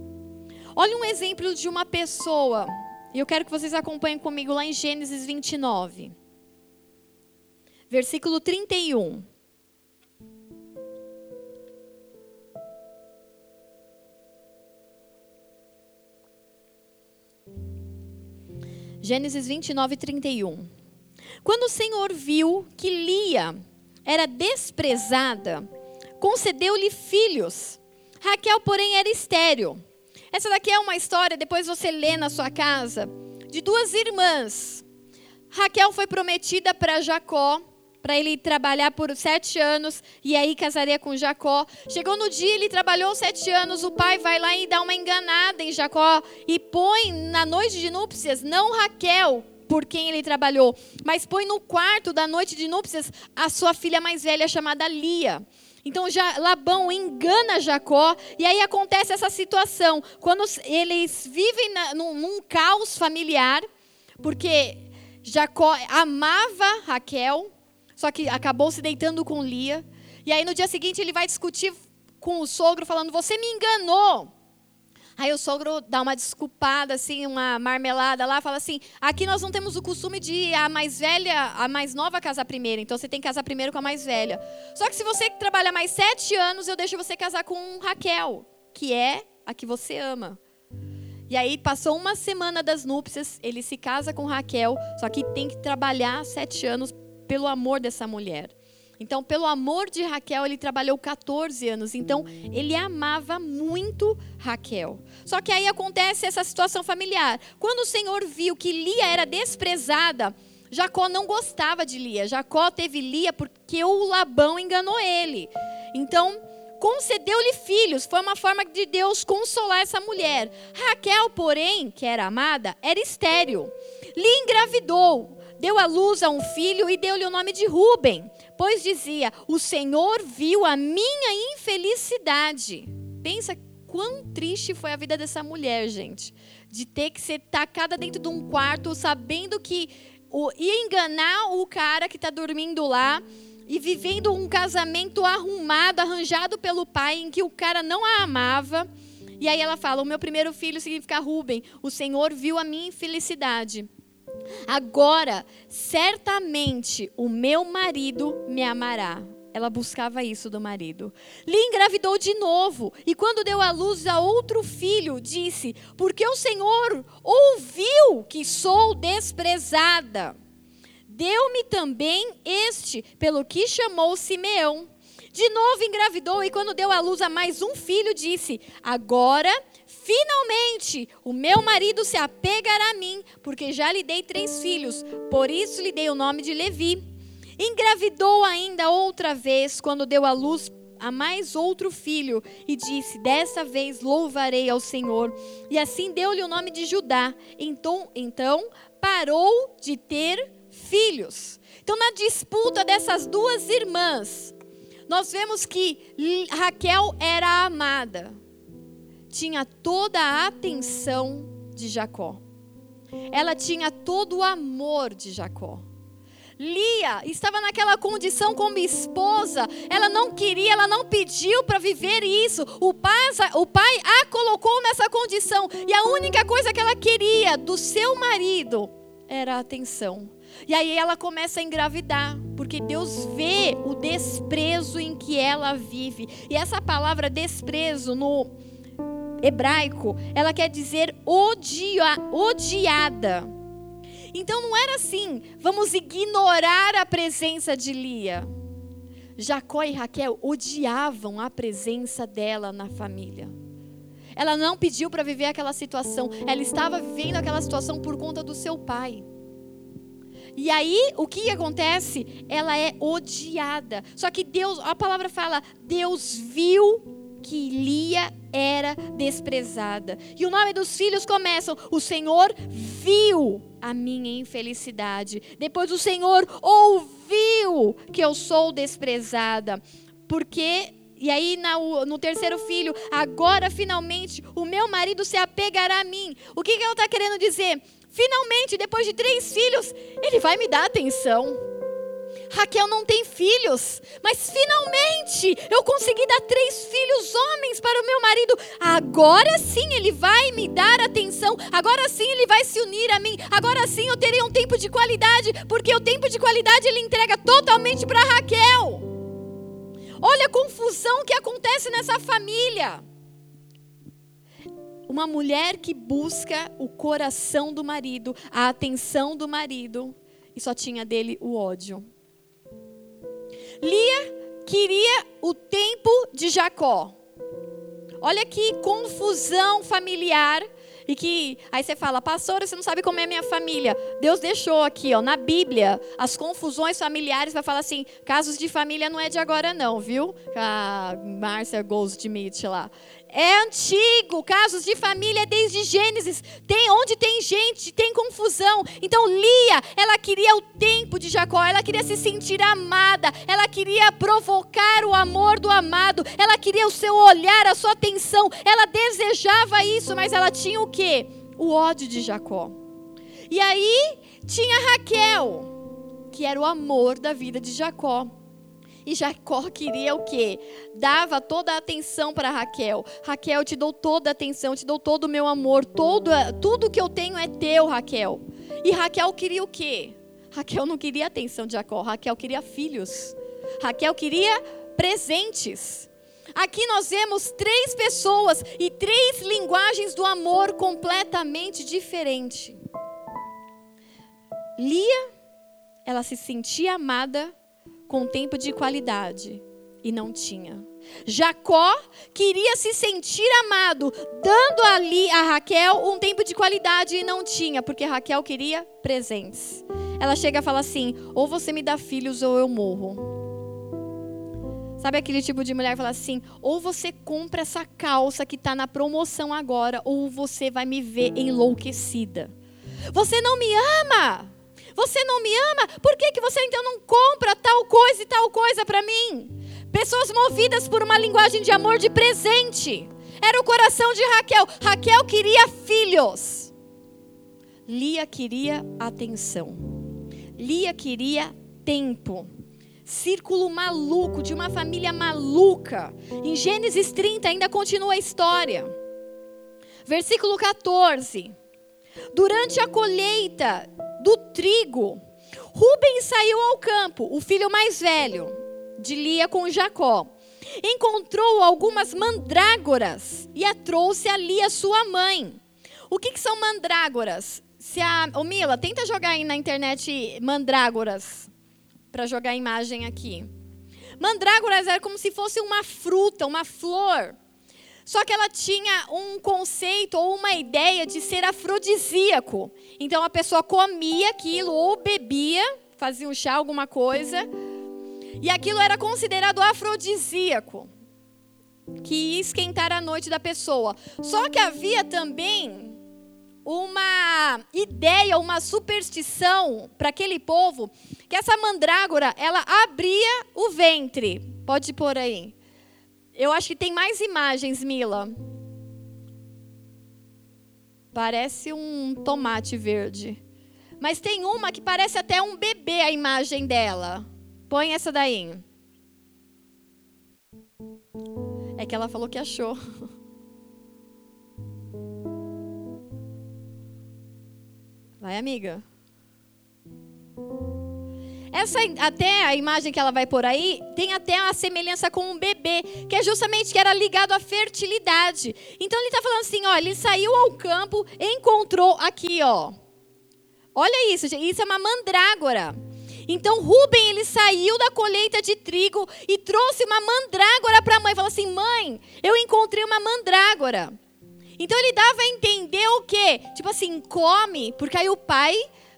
B: Olha um exemplo de uma pessoa, e eu quero que vocês acompanhem comigo lá em Gênesis 29, versículo 31. Gênesis 29, 31. Quando o Senhor viu que Lia era desprezada, concedeu-lhe filhos. Raquel, porém, era estéril. Essa daqui é uma história, depois você lê na sua casa, de duas irmãs. Raquel foi prometida para Jacó, para ele trabalhar por sete anos e aí casaria com Jacó. Chegou no dia, ele trabalhou sete anos, o pai vai lá e dá uma enganada em Jacó e põe na noite de núpcias, não Raquel, por quem ele trabalhou, mas põe no quarto da noite de núpcias a sua filha mais velha chamada Lia. Então já, Labão engana Jacó e aí acontece essa situação quando eles vivem na, num, num caos familiar, porque Jacó amava Raquel, só que acabou se deitando com Lia. E aí no dia seguinte ele vai discutir com o sogro, falando: Você me enganou. Aí o sogro dá uma desculpada, assim, uma marmelada lá, fala assim: aqui nós não temos o costume de a mais velha, a mais nova casar primeiro, então você tem que casar primeiro com a mais velha. Só que se você trabalha mais sete anos, eu deixo você casar com Raquel, que é a que você ama. E aí passou uma semana das núpcias, ele se casa com Raquel, só que tem que trabalhar sete anos pelo amor dessa mulher. Então, pelo amor de Raquel, ele trabalhou 14 anos. Então, ele amava muito Raquel. Só que aí acontece essa situação familiar. Quando o Senhor viu que Lia era desprezada, Jacó não gostava de Lia. Jacó teve Lia porque o Labão enganou ele. Então, concedeu-lhe filhos. Foi uma forma de Deus consolar essa mulher. Raquel, porém, que era amada, era estéril. Lia engravidou deu à luz a um filho e deu-lhe o nome de Ruben, pois dizia: O Senhor viu a minha infelicidade. Pensa quão triste foi a vida dessa mulher, gente, de ter que ser tacada dentro de um quarto, sabendo que o, ia enganar o cara que está dormindo lá e vivendo um casamento arrumado, arranjado pelo pai, em que o cara não a amava. E aí ela fala: O meu primeiro filho significa Ruben. O Senhor viu a minha infelicidade. Agora, certamente o meu marido me amará. Ela buscava isso do marido. Lhe engravidou de novo e, quando deu à luz a outro filho, disse: Porque o Senhor ouviu que sou desprezada. Deu-me também este, pelo que chamou Simeão. De novo engravidou e, quando deu à luz a mais um filho, disse: Agora Finalmente, o meu marido se apegará a mim, porque já lhe dei três filhos, por isso lhe dei o nome de Levi. Engravidou ainda outra vez, quando deu à luz a mais outro filho, e disse: Dessa vez louvarei ao Senhor. E assim deu-lhe o nome de Judá. Então, então parou de ter filhos. Então, na disputa dessas duas irmãs, nós vemos que Raquel era amada, tinha toda a atenção de Jacó, ela tinha todo o amor de Jacó. Lia estava naquela condição como esposa, ela não queria, ela não pediu para viver isso. O pai, o pai a colocou nessa condição, e a única coisa que ela queria do seu marido era a atenção. E aí ela começa a engravidar, porque Deus vê o desprezo em que ela vive. E essa palavra desprezo no hebraico, ela quer dizer odia, odiada. Então não era assim, vamos ignorar a presença de Lia. Jacó e Raquel odiavam a presença dela na família. Ela não pediu para viver aquela situação, ela estava vivendo aquela situação por conta do seu pai. E aí, o que acontece? Ela é odiada. Só que Deus, a palavra fala, Deus viu que Lia era desprezada. E o nome dos filhos começam: O Senhor viu a minha infelicidade. Depois o Senhor ouviu que eu sou desprezada. Porque e aí, no terceiro filho, agora finalmente o meu marido se apegará a mim. O que, que ela está querendo dizer? Finalmente, depois de três filhos, ele vai me dar atenção. Raquel não tem filhos, mas finalmente eu consegui dar três filhos homens para o meu marido. Agora sim ele vai me dar atenção. Agora sim ele vai se unir a mim. Agora sim eu terei um tempo de qualidade, porque o tempo de qualidade ele entrega totalmente para Raquel. Olha a confusão que acontece nessa família. Uma mulher que busca o coração do marido, a atenção do marido, e só tinha dele o ódio. Lia queria o tempo de Jacó. Olha que confusão familiar e que aí você fala, pastora, você não sabe como é a minha família. Deus deixou aqui, ó, na Bíblia, as confusões familiares vai falar assim, casos de família não é de agora não, viu? A Márcia Goldsmith lá. É antigo, casos de família desde Gênesis. Tem onde tem gente, tem confusão. Então Lia, ela queria o tempo de Jacó, ela queria se sentir amada, ela queria provocar o amor do amado, ela queria o seu olhar, a sua atenção. Ela desejava isso, mas ela tinha o quê? O ódio de Jacó. E aí tinha Raquel, que era o amor da vida de Jacó. E Jacó queria o quê? Dava toda a atenção para Raquel. Raquel, te dou toda a atenção, te dou todo o meu amor, todo, tudo que eu tenho é teu, Raquel. E Raquel queria o quê? Raquel não queria a atenção de Jacó, Raquel queria filhos. Raquel queria presentes. Aqui nós vemos três pessoas e três linguagens do amor completamente diferentes. Lia, ela se sentia amada com tempo de qualidade e não tinha. Jacó queria se sentir amado, dando ali a Raquel um tempo de qualidade e não tinha, porque Raquel queria presentes. Ela chega a falar assim: ou você me dá filhos ou eu morro. Sabe aquele tipo de mulher que fala assim: ou você compra essa calça que está na promoção agora, ou você vai me ver enlouquecida. Você não me ama. Você não me ama? Por que, que você então não compra tal coisa e tal coisa para mim? Pessoas movidas por uma linguagem de amor de presente. Era o coração de Raquel. Raquel queria filhos. Lia queria atenção. Lia queria tempo. Círculo maluco de uma família maluca. Em Gênesis 30 ainda continua a história. Versículo 14. Durante a colheita do trigo. Rubens saiu ao campo, o filho mais velho de Lia com Jacó. Encontrou algumas mandrágoras e a trouxe a Lia, sua mãe. O que, que são mandrágoras? Se a, ô Mila, tenta jogar aí na internet mandrágoras para jogar a imagem aqui. Mandrágoras era como se fosse uma fruta, uma flor. Só que ela tinha um conceito ou uma ideia de ser afrodisíaco. Então a pessoa comia aquilo ou bebia, fazia um chá, alguma coisa, e aquilo era considerado afrodisíaco, que ia esquentar a noite da pessoa. Só que havia também uma ideia, uma superstição para aquele povo, que essa mandrágora, ela abria o ventre. Pode pôr aí. Eu acho que tem mais imagens, Mila. Parece um tomate verde. Mas tem uma que parece até um bebê a imagem dela. Põe essa daí. É que ela falou que achou. Vai, amiga. Essa até a imagem que ela vai por aí tem até uma semelhança com um bebê, que é justamente que era ligado à fertilidade. Então ele está falando assim, ó, ele saiu ao campo, encontrou aqui, ó. Olha isso, isso é uma mandrágora. Então Rubem ele saiu da colheita de trigo e trouxe uma mandrágora para a mãe. Falou assim, mãe, eu encontrei uma mandrágora. Então ele dava a entender o quê? Tipo assim, come, porque aí o pai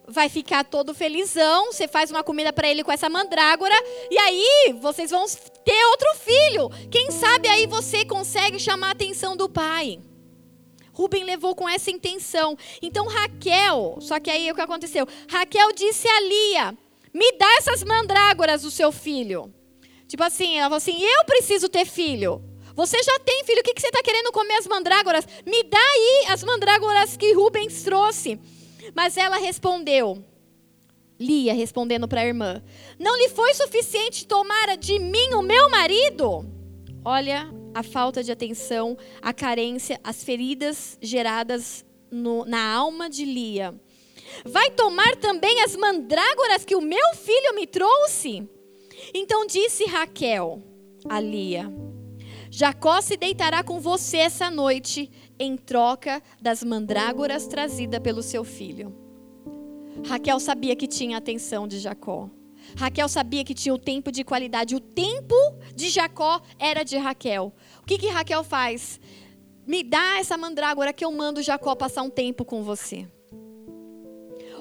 B: vai ficar todo felizão, você faz uma comida para ele com essa mandrágora, e aí vocês vão ter outro filho. Quem sabe aí você consegue chamar a atenção do pai. Rubem levou com essa intenção. Então Raquel, só que aí o que aconteceu? Raquel disse a Lia: Me dá essas mandrágoras do seu filho. Tipo assim, ela falou assim: Eu preciso ter filho. Você já tem filho, o que, que você está querendo comer as mandrágoras? Me dá aí as mandrágoras que Rubens trouxe. Mas ela respondeu, Lia respondendo para a irmã: Não lhe foi suficiente tomar de mim o meu marido? Olha a falta de atenção, a carência, as feridas geradas no, na alma de Lia. Vai tomar também as mandrágoras que o meu filho me trouxe? Então disse Raquel a Lia: Jacó se deitará com você essa noite em troca das mandrágoras trazidas pelo seu filho. Raquel sabia que tinha a atenção de Jacó. Raquel sabia que tinha o tempo de qualidade. O tempo de Jacó era de Raquel. O que, que Raquel faz? Me dá essa mandrágora que eu mando Jacó passar um tempo com você.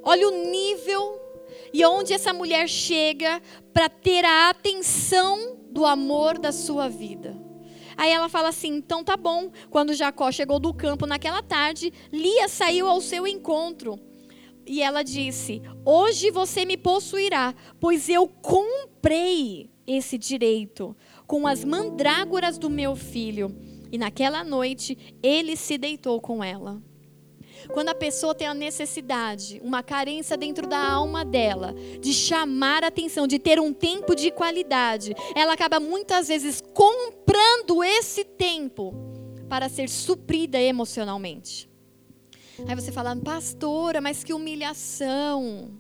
B: Olha o nível e onde essa mulher chega para ter a atenção do amor da sua vida. Aí ela fala assim: então tá bom. Quando Jacó chegou do campo naquela tarde, Lia saiu ao seu encontro. E ela disse: Hoje você me possuirá, pois eu comprei esse direito com as mandrágoras do meu filho. E naquela noite ele se deitou com ela. Quando a pessoa tem a necessidade, uma carência dentro da alma dela, de chamar a atenção, de ter um tempo de qualidade, ela acaba muitas vezes comprando esse tempo para ser suprida emocionalmente. Aí você fala, pastora, mas que humilhação.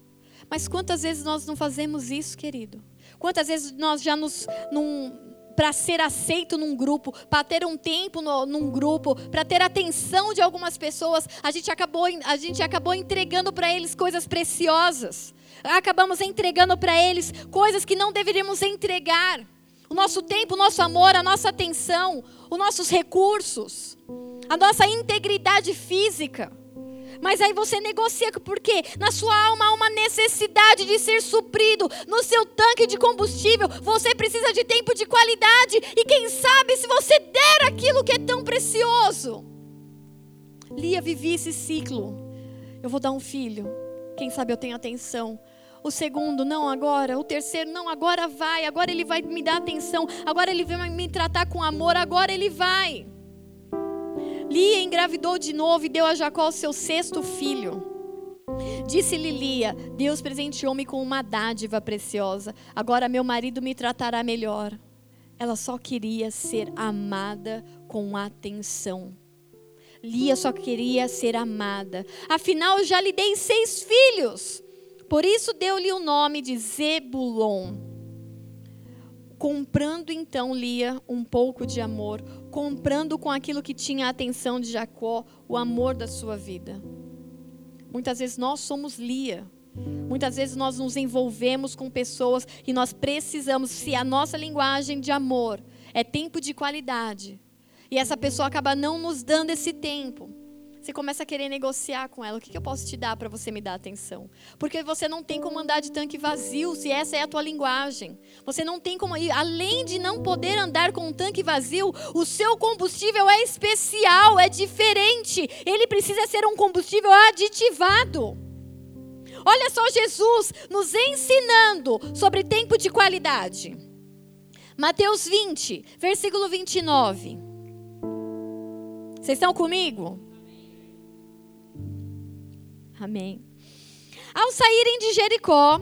B: Mas quantas vezes nós não fazemos isso, querido? Quantas vezes nós já nos, num, para ser aceito num grupo, para ter um tempo no, num grupo, para ter atenção de algumas pessoas, a gente acabou, a gente acabou entregando para eles coisas preciosas. Acabamos entregando para eles coisas que não deveríamos entregar. O nosso tempo, o nosso amor, a nossa atenção, os nossos recursos, a nossa integridade física. Mas aí você negocia, porque na sua alma há uma necessidade de ser suprido. No seu tanque de combustível, você precisa de tempo de qualidade. E quem sabe se você der aquilo que é tão precioso. Lia, vivi esse ciclo. Eu vou dar um filho. Quem sabe eu tenho atenção. O segundo, não agora. O terceiro, não, agora vai. Agora ele vai me dar atenção. Agora ele vai me tratar com amor. Agora ele vai. Lia engravidou de novo e deu a Jacó o seu sexto filho. Disse-lhe Lia: Deus presenteou-me com uma dádiva preciosa. Agora meu marido me tratará melhor. Ela só queria ser amada com atenção. Lia só queria ser amada. Afinal, já lhe dei seis filhos. Por isso deu-lhe o nome de Zebulon comprando então Lia um pouco de amor, comprando com aquilo que tinha a atenção de Jacó, o amor da sua vida. Muitas vezes nós somos Lia. Muitas vezes nós nos envolvemos com pessoas e nós precisamos, se a nossa linguagem de amor é tempo de qualidade, e essa pessoa acaba não nos dando esse tempo. Você começa a querer negociar com ela. O que, que eu posso te dar para você me dar atenção? Porque você não tem como andar de tanque vazio se essa é a tua linguagem. Você não tem como. Além de não poder andar com um tanque vazio, o seu combustível é especial, é diferente. Ele precisa ser um combustível aditivado. Olha só Jesus nos ensinando sobre tempo de qualidade. Mateus 20, versículo 29. Vocês estão comigo? Amém. Ao saírem de Jericó,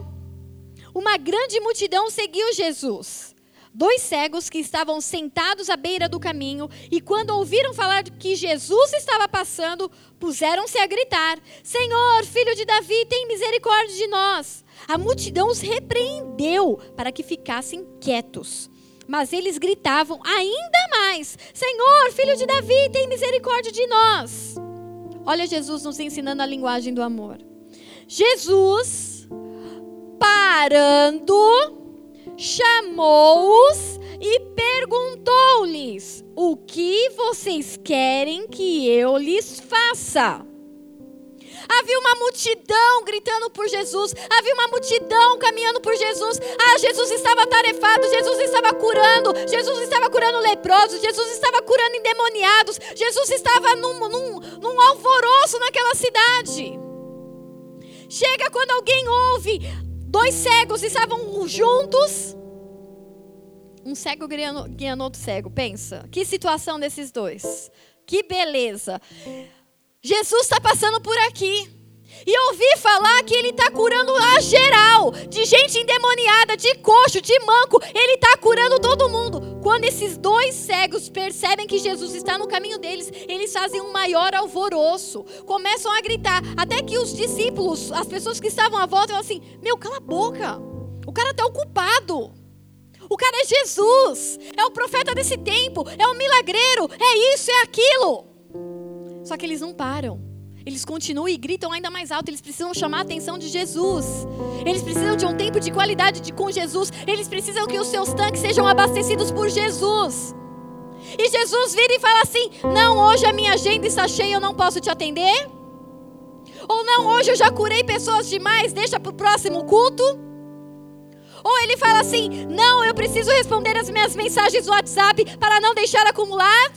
B: uma grande multidão seguiu Jesus. Dois cegos que estavam sentados à beira do caminho e, quando ouviram falar que Jesus estava passando, puseram-se a gritar: Senhor, filho de Davi, tem misericórdia de nós. A multidão os repreendeu para que ficassem quietos. Mas eles gritavam ainda mais: Senhor, filho de Davi, tem misericórdia de nós. Olha Jesus nos ensinando a linguagem do amor. Jesus, parando, chamou-os e perguntou-lhes: O que vocês querem que eu lhes faça? Havia uma multidão gritando por Jesus. Havia uma multidão caminhando por Jesus. Ah, Jesus estava tarefado. Jesus estava curando. Jesus estava curando leprosos. Jesus estava curando endemoniados. Jesus estava num, num, alvoroço naquela cidade. Chega quando alguém ouve. Dois cegos estavam juntos. Um cego guiando outro cego. Pensa. Que situação desses dois. Que beleza. Jesus está passando por aqui. E ouvi falar que ele está curando a geral, de gente endemoniada, de coxo, de manco, ele está curando todo mundo. Quando esses dois cegos percebem que Jesus está no caminho deles, eles fazem um maior alvoroço, começam a gritar, até que os discípulos, as pessoas que estavam à volta, falam assim: Meu, cala a boca, o cara está ocupado. O cara é Jesus, é o profeta desse tempo, é o milagreiro, é isso, é aquilo. Só que eles não param. Eles continuam e gritam ainda mais alto. Eles precisam chamar a atenção de Jesus. Eles precisam de um tempo de qualidade de, com Jesus. Eles precisam que os seus tanques sejam abastecidos por Jesus. E Jesus vira e fala assim: Não, hoje a minha agenda está cheia, eu não posso te atender. Ou não, hoje eu já curei pessoas demais, deixa para o próximo culto. Ou ele fala assim: Não, eu preciso responder as minhas mensagens no WhatsApp para não deixar acumular.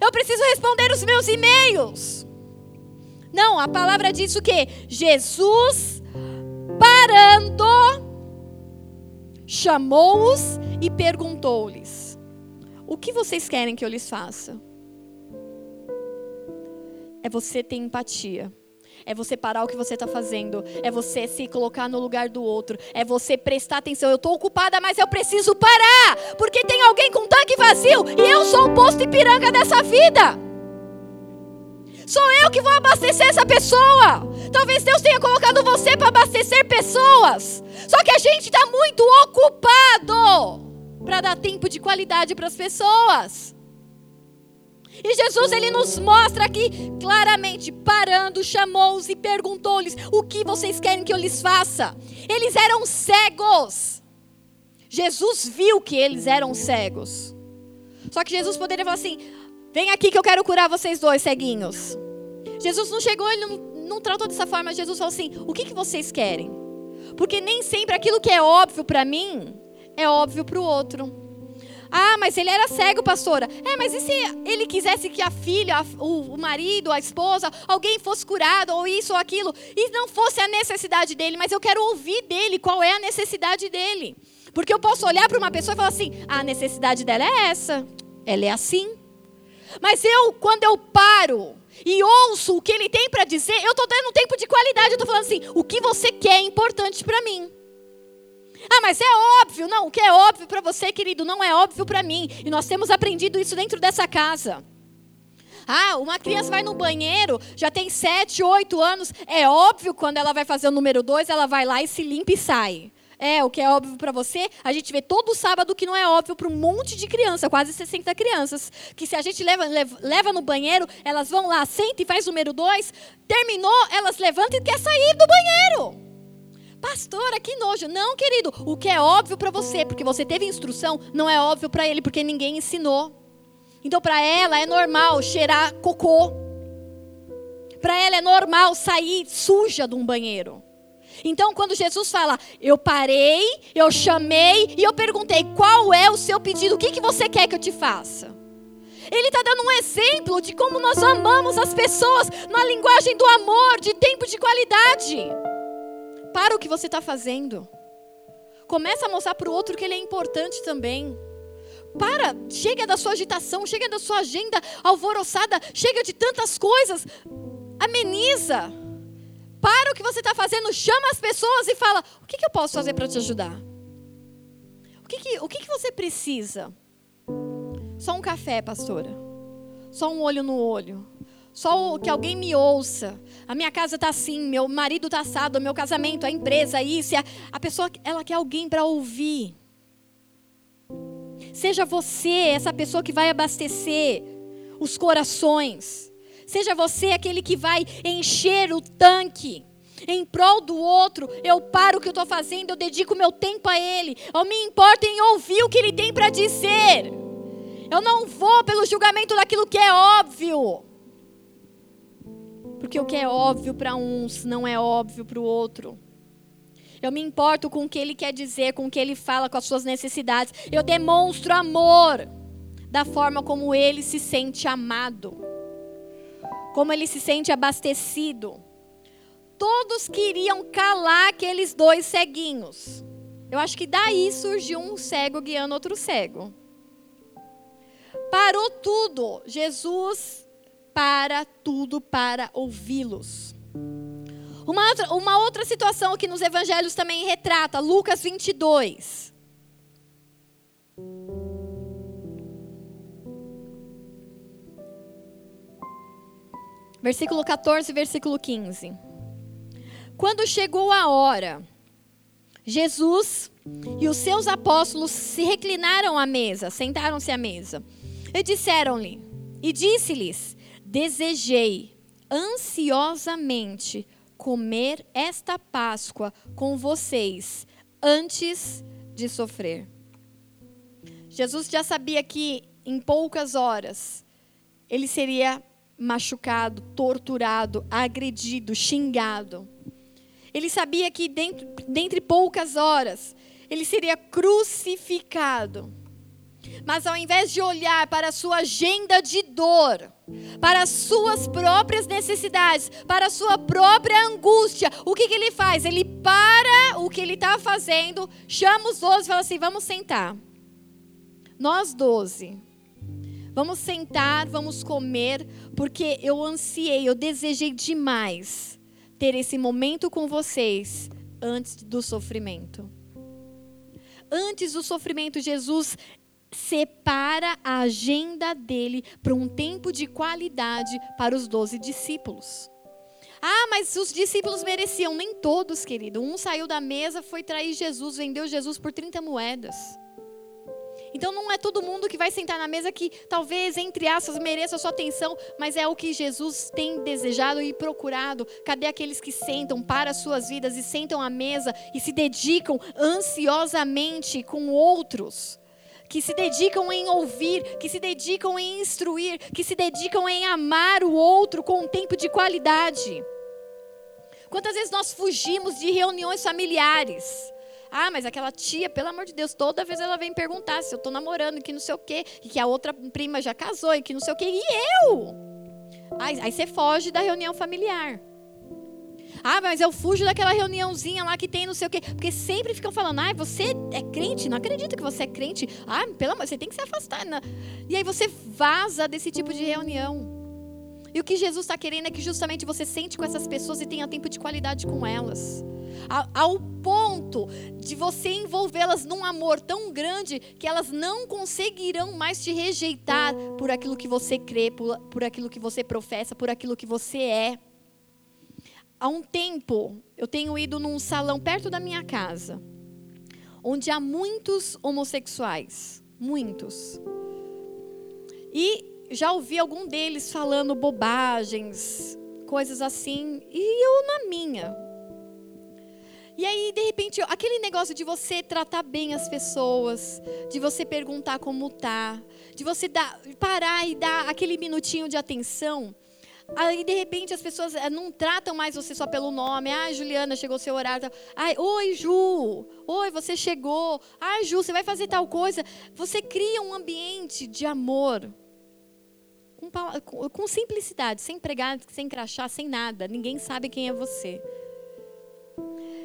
B: Eu preciso responder os meus e-mails. Não, a palavra diz o que? Jesus parando, chamou-os e perguntou-lhes: O que vocês querem que eu lhes faça? É você ter empatia. É você parar o que você está fazendo. É você se colocar no lugar do outro. É você prestar atenção. Eu estou ocupada, mas eu preciso parar. Porque tem alguém com tanque vazio e eu sou o posto Ipiranga dessa vida. Sou eu que vou abastecer essa pessoa. Talvez Deus tenha colocado você para abastecer pessoas. Só que a gente está muito ocupado para dar tempo de qualidade para as pessoas. E Jesus ele nos mostra aqui claramente, parando, chamou-os e perguntou-lhes: "O que vocês querem que eu lhes faça?" Eles eram cegos. Jesus viu que eles eram cegos. Só que Jesus poderia falar assim: "Vem aqui que eu quero curar vocês dois ceguinhos." Jesus não chegou, ele não, não tratou dessa forma. Jesus falou assim: "O que que vocês querem?" Porque nem sempre aquilo que é óbvio para mim é óbvio para o outro. Ah, mas ele era cego, pastora. É, mas e se ele quisesse que a filha, o, o marido, a esposa, alguém fosse curado, ou isso ou aquilo, e não fosse a necessidade dele, mas eu quero ouvir dele qual é a necessidade dele. Porque eu posso olhar para uma pessoa e falar assim: a necessidade dela é essa, ela é assim. Mas eu, quando eu paro e ouço o que ele tem para dizer, eu estou dando um tempo de qualidade. Eu estou falando assim: o que você quer é importante para mim. Ah, mas é óbvio. Não, o que é óbvio para você, querido, não é óbvio para mim. E nós temos aprendido isso dentro dessa casa. Ah, uma criança vai no banheiro, já tem sete, oito anos. É óbvio quando ela vai fazer o número dois, ela vai lá e se limpa e sai. É, o que é óbvio para você, a gente vê todo sábado que não é óbvio para um monte de criança, quase 60 crianças. Que se a gente leva, leva, leva no banheiro, elas vão lá, senta e faz o número dois. Terminou, elas levantam e quer sair do banheiro. Pastora, que nojo. Não, querido. O que é óbvio para você, porque você teve instrução, não é óbvio para ele, porque ninguém ensinou. Então, para ela é normal cheirar cocô. Para ela é normal sair suja de um banheiro. Então, quando Jesus fala, eu parei, eu chamei e eu perguntei, qual é o seu pedido? O que, que você quer que eu te faça? Ele está dando um exemplo de como nós amamos as pessoas na linguagem do amor, de tempo de qualidade. Para o que você está fazendo. Começa a mostrar para o outro que ele é importante também. Para, chega da sua agitação, chega da sua agenda alvoroçada, chega de tantas coisas. Ameniza. Para o que você está fazendo, chama as pessoas e fala: o que, que eu posso fazer para te ajudar? O, que, que, o que, que você precisa? Só um café, pastora. Só um olho no olho. Só que alguém me ouça. A minha casa está assim, meu marido está assado, meu casamento, a empresa, isso. A, a pessoa, ela quer alguém para ouvir. Seja você essa pessoa que vai abastecer os corações. Seja você aquele que vai encher o tanque. Em prol do outro, eu paro o que eu estou fazendo, eu dedico meu tempo a Ele. Eu me importo em ouvir o que Ele tem para dizer. Eu não vou pelo julgamento daquilo que é óbvio. Porque o que é óbvio para uns não é óbvio para o outro. Eu me importo com o que Ele quer dizer, com o que Ele fala, com as suas necessidades. Eu demonstro amor da forma como Ele se sente amado como ele se sente abastecido. Todos queriam calar aqueles dois ceguinhos. Eu acho que daí surgiu um cego guiando outro cego. Parou tudo. Jesus para tudo para ouvi-los. Uma outra, uma outra situação que nos evangelhos também retrata, Lucas 22. Versículo 14, versículo 15. Quando chegou a hora, Jesus e os seus apóstolos se reclinaram à mesa, sentaram-se à mesa. E disseram-lhe, e disse-lhes: Desejei ansiosamente comer esta Páscoa com vocês antes de sofrer. Jesus já sabia que em poucas horas ele seria machucado, torturado, agredido, xingado. Ele sabia que dentro, dentre poucas horas ele seria crucificado. Mas ao invés de olhar para a sua agenda de dor, para as suas próprias necessidades, para a sua própria angústia, o que, que ele faz? Ele para o que ele está fazendo, chama os doze e fala assim: vamos sentar. Nós doze Vamos sentar, vamos comer, porque eu ansiei, eu desejei demais ter esse momento com vocês antes do sofrimento. Antes do sofrimento, Jesus separa a agenda dele para um tempo de qualidade para os doze discípulos. Ah, mas os discípulos mereciam, nem todos, querido. Um saiu da mesa, foi trair Jesus, vendeu Jesus por 30 moedas. Então não é todo mundo que vai sentar na mesa que talvez, entre aspas, mereça a sua atenção, mas é o que Jesus tem desejado e procurado. Cadê aqueles que sentam para as suas vidas e sentam à mesa e se dedicam ansiosamente com outros? que se dedicam em ouvir, que se dedicam em instruir, que se dedicam em amar o outro com um tempo de qualidade. Quantas vezes nós fugimos de reuniões familiares? Ah, mas aquela tia, pelo amor de Deus, toda vez ela vem perguntar se eu estou namorando, que não sei o quê, e que a outra prima já casou, e que não sei o quê. E eu? Aí, aí você foge da reunião familiar. Ah, mas eu fujo daquela reuniãozinha lá que tem não sei o quê. Porque sempre ficam falando, ah, você é crente? Não acredito que você é crente. Ah, pelo amor, você tem que se afastar. Né? E aí você vaza desse tipo de reunião. E o que Jesus está querendo é que justamente você sente com essas pessoas e tenha tempo de qualidade com elas ao ponto de você envolvê-las num amor tão grande que elas não conseguirão mais te rejeitar por aquilo que você crê, por, por aquilo que você professa, por aquilo que você é. Há um tempo, eu tenho ido num salão perto da minha casa, onde há muitos homossexuais, muitos. E já ouvi algum deles falando bobagens, coisas assim, e eu na minha. E aí, de repente, aquele negócio de você tratar bem as pessoas, de você perguntar como tá, de você dar, parar e dar aquele minutinho de atenção. Aí, de repente, as pessoas eh, não tratam mais você só pelo nome. Ah, Juliana, chegou seu horário. Ai, oi, Ju. Oi, você chegou. Ah, Ju, você vai fazer tal coisa. Você cria um ambiente de amor. Com, com simplicidade, sem pregar, sem crachar, sem nada. Ninguém sabe quem é você.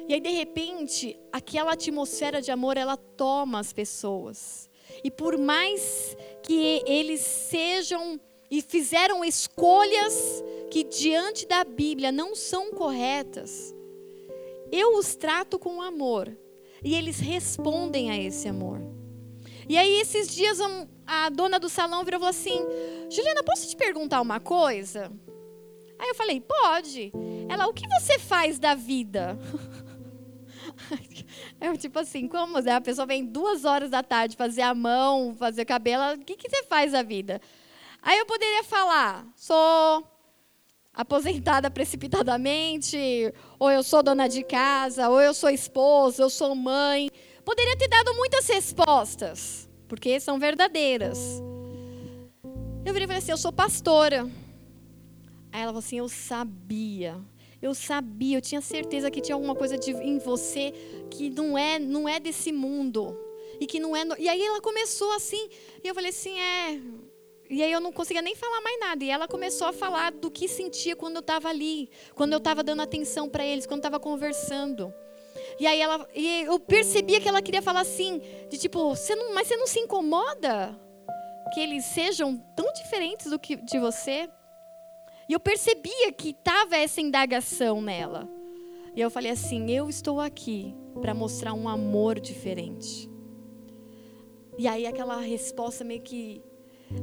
B: E aí, de repente, aquela atmosfera de amor, ela toma as pessoas. E por mais que eles sejam e fizeram escolhas que diante da Bíblia não são corretas, eu os trato com amor. E eles respondem a esse amor. E aí, esses dias, a dona do salão virou e falou assim: Juliana, posso te perguntar uma coisa? Aí eu falei: pode. Ela, o que você faz da vida? Eu, tipo assim, como? Né? A pessoa vem duas horas da tarde fazer a mão, fazer o cabelo, o que, que você faz da vida? Aí eu poderia falar, sou aposentada precipitadamente, ou eu sou dona de casa, ou eu sou esposa, eu sou mãe. Poderia ter dado muitas respostas, porque são verdadeiras. Eu virei e falei assim: eu sou pastora. Aí ela falou assim: eu sabia. Eu sabia, eu tinha certeza que tinha alguma coisa de, em você que não é, não é desse mundo. E que não é. E aí ela começou assim, e eu falei assim: é. E aí eu não conseguia nem falar mais nada. E ela começou a falar do que sentia quando eu estava ali, quando eu estava dando atenção para eles, quando estava conversando. E aí ela, e eu percebia que ela queria falar assim, de tipo, você não, mas você não se incomoda que eles sejam tão diferentes do que de você? E eu percebia que estava essa indagação nela. E eu falei assim: eu estou aqui para mostrar um amor diferente. E aí aquela resposta meio que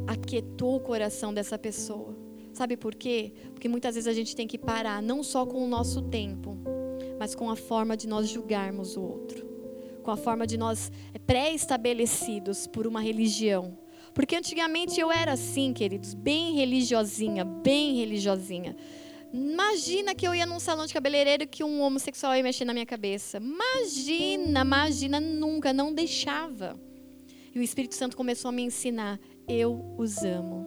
B: aquietou o coração dessa pessoa. Sabe por quê? Porque muitas vezes a gente tem que parar, não só com o nosso tempo, mas com a forma de nós julgarmos o outro, com a forma de nós pré-estabelecidos por uma religião, porque antigamente eu era assim, queridos, bem religiosinha, bem religiosinha. Imagina que eu ia num salão de cabeleireiro que um homossexual ia mexer na minha cabeça. Imagina, imagina, nunca, não deixava. E o Espírito Santo começou a me ensinar: eu os amo.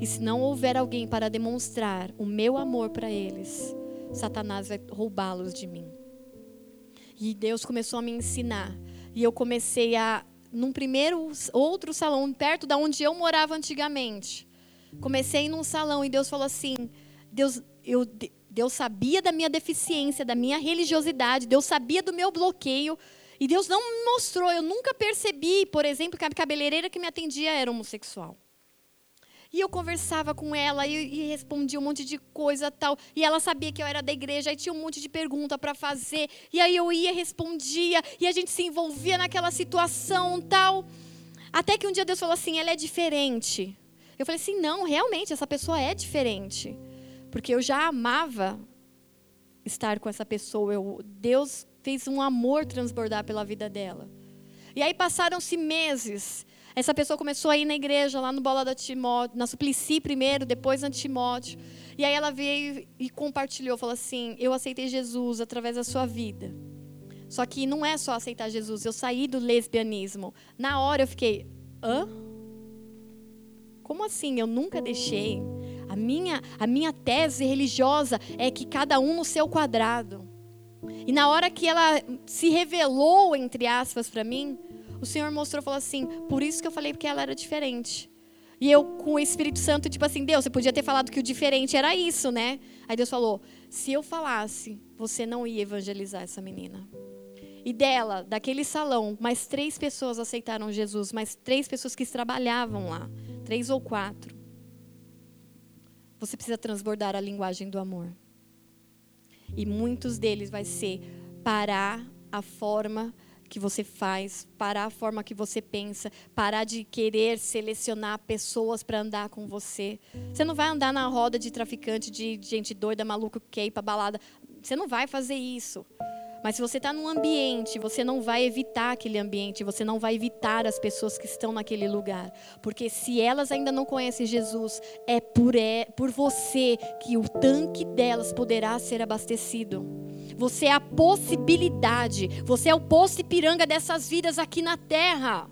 B: E se não houver alguém para demonstrar o meu amor para eles, Satanás vai roubá-los de mim. E Deus começou a me ensinar. E eu comecei a num primeiro outro salão perto da onde eu morava antigamente. Comecei num salão e Deus falou assim: Deus, eu, Deus sabia da minha deficiência, da minha religiosidade, Deus sabia do meu bloqueio. E Deus não me mostrou, eu nunca percebi, por exemplo, que a cabeleireira que me atendia era homossexual. E eu conversava com ela e, e, respondia um monte de coisa tal. E ela sabia que eu era da igreja, e tinha um monte de pergunta para fazer. E aí eu ia, respondia, e a gente se envolvia naquela situação tal. Até que um dia Deus falou assim: ela é diferente. Eu falei assim: não, realmente, essa pessoa é diferente. Porque eu já amava estar com essa pessoa. Eu, Deus fez um amor transbordar pela vida dela. E aí passaram-se meses. Essa pessoa começou a ir na igreja, lá no Bola da Timóteo, na Suplicy primeiro, depois na Timóteo. E aí ela veio e compartilhou, falou assim: Eu aceitei Jesus através da sua vida. Só que não é só aceitar Jesus, eu saí do lesbianismo. Na hora eu fiquei: hã? Como assim? Eu nunca deixei. A minha, a minha tese religiosa é que cada um no seu quadrado. E na hora que ela se revelou, entre aspas, para mim, o Senhor mostrou, falou assim, por isso que eu falei que ela era diferente. E eu, com o Espírito Santo, tipo assim, Deus, você podia ter falado que o diferente era isso, né? Aí Deus falou: se eu falasse, você não ia evangelizar essa menina. E dela, daquele salão, mais três pessoas aceitaram Jesus, mais três pessoas que trabalhavam lá, três ou quatro. Você precisa transbordar a linguagem do amor. E muitos deles vai ser parar a forma que você faz, parar a forma que você pensa, parar de querer selecionar pessoas para andar com você. Você não vai andar na roda de traficante, de gente doida, maluca, que quer ir para balada. Você não vai fazer isso. Mas se você está num ambiente, você não vai evitar aquele ambiente, você não vai evitar as pessoas que estão naquele lugar. Porque se elas ainda não conhecem Jesus, é por, é, por você que o tanque delas poderá ser abastecido. Você é a possibilidade. Você é o poço piranga dessas vidas aqui na terra.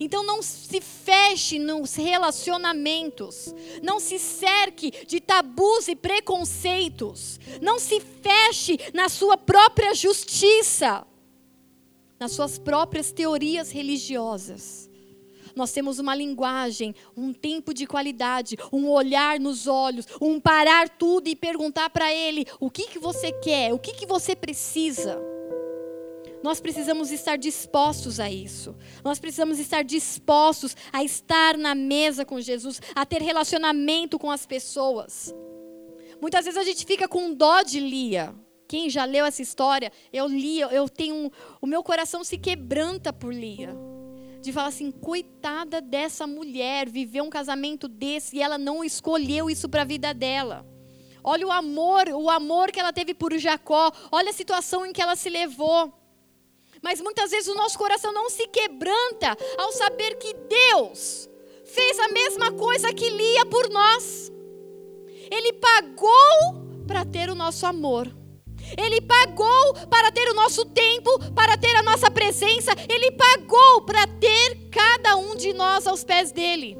B: Então não se feche nos relacionamentos. Não se cerque de tabus e preconceitos. Não se feche na sua própria justiça. Nas suas próprias teorias religiosas. Nós temos uma linguagem, um tempo de qualidade, um olhar nos olhos, um parar tudo e perguntar para ele: o que, que você quer, o que, que você precisa. Nós precisamos estar dispostos a isso. Nós precisamos estar dispostos a estar na mesa com Jesus, a ter relacionamento com as pessoas. Muitas vezes a gente fica com dó de Lia. Quem já leu essa história, eu li, eu tenho, o meu coração se quebranta por Lia. De falar assim, coitada dessa mulher, viver um casamento desse e ela não escolheu isso para a vida dela. Olha o amor, o amor que ela teve por Jacó. Olha a situação em que ela se levou. Mas muitas vezes o nosso coração não se quebranta ao saber que Deus fez a mesma coisa que Lia por nós. Ele pagou para ter o nosso amor. Ele pagou para ter o nosso tempo, para ter a nossa presença. Ele pagou para ter cada um de nós aos pés dele.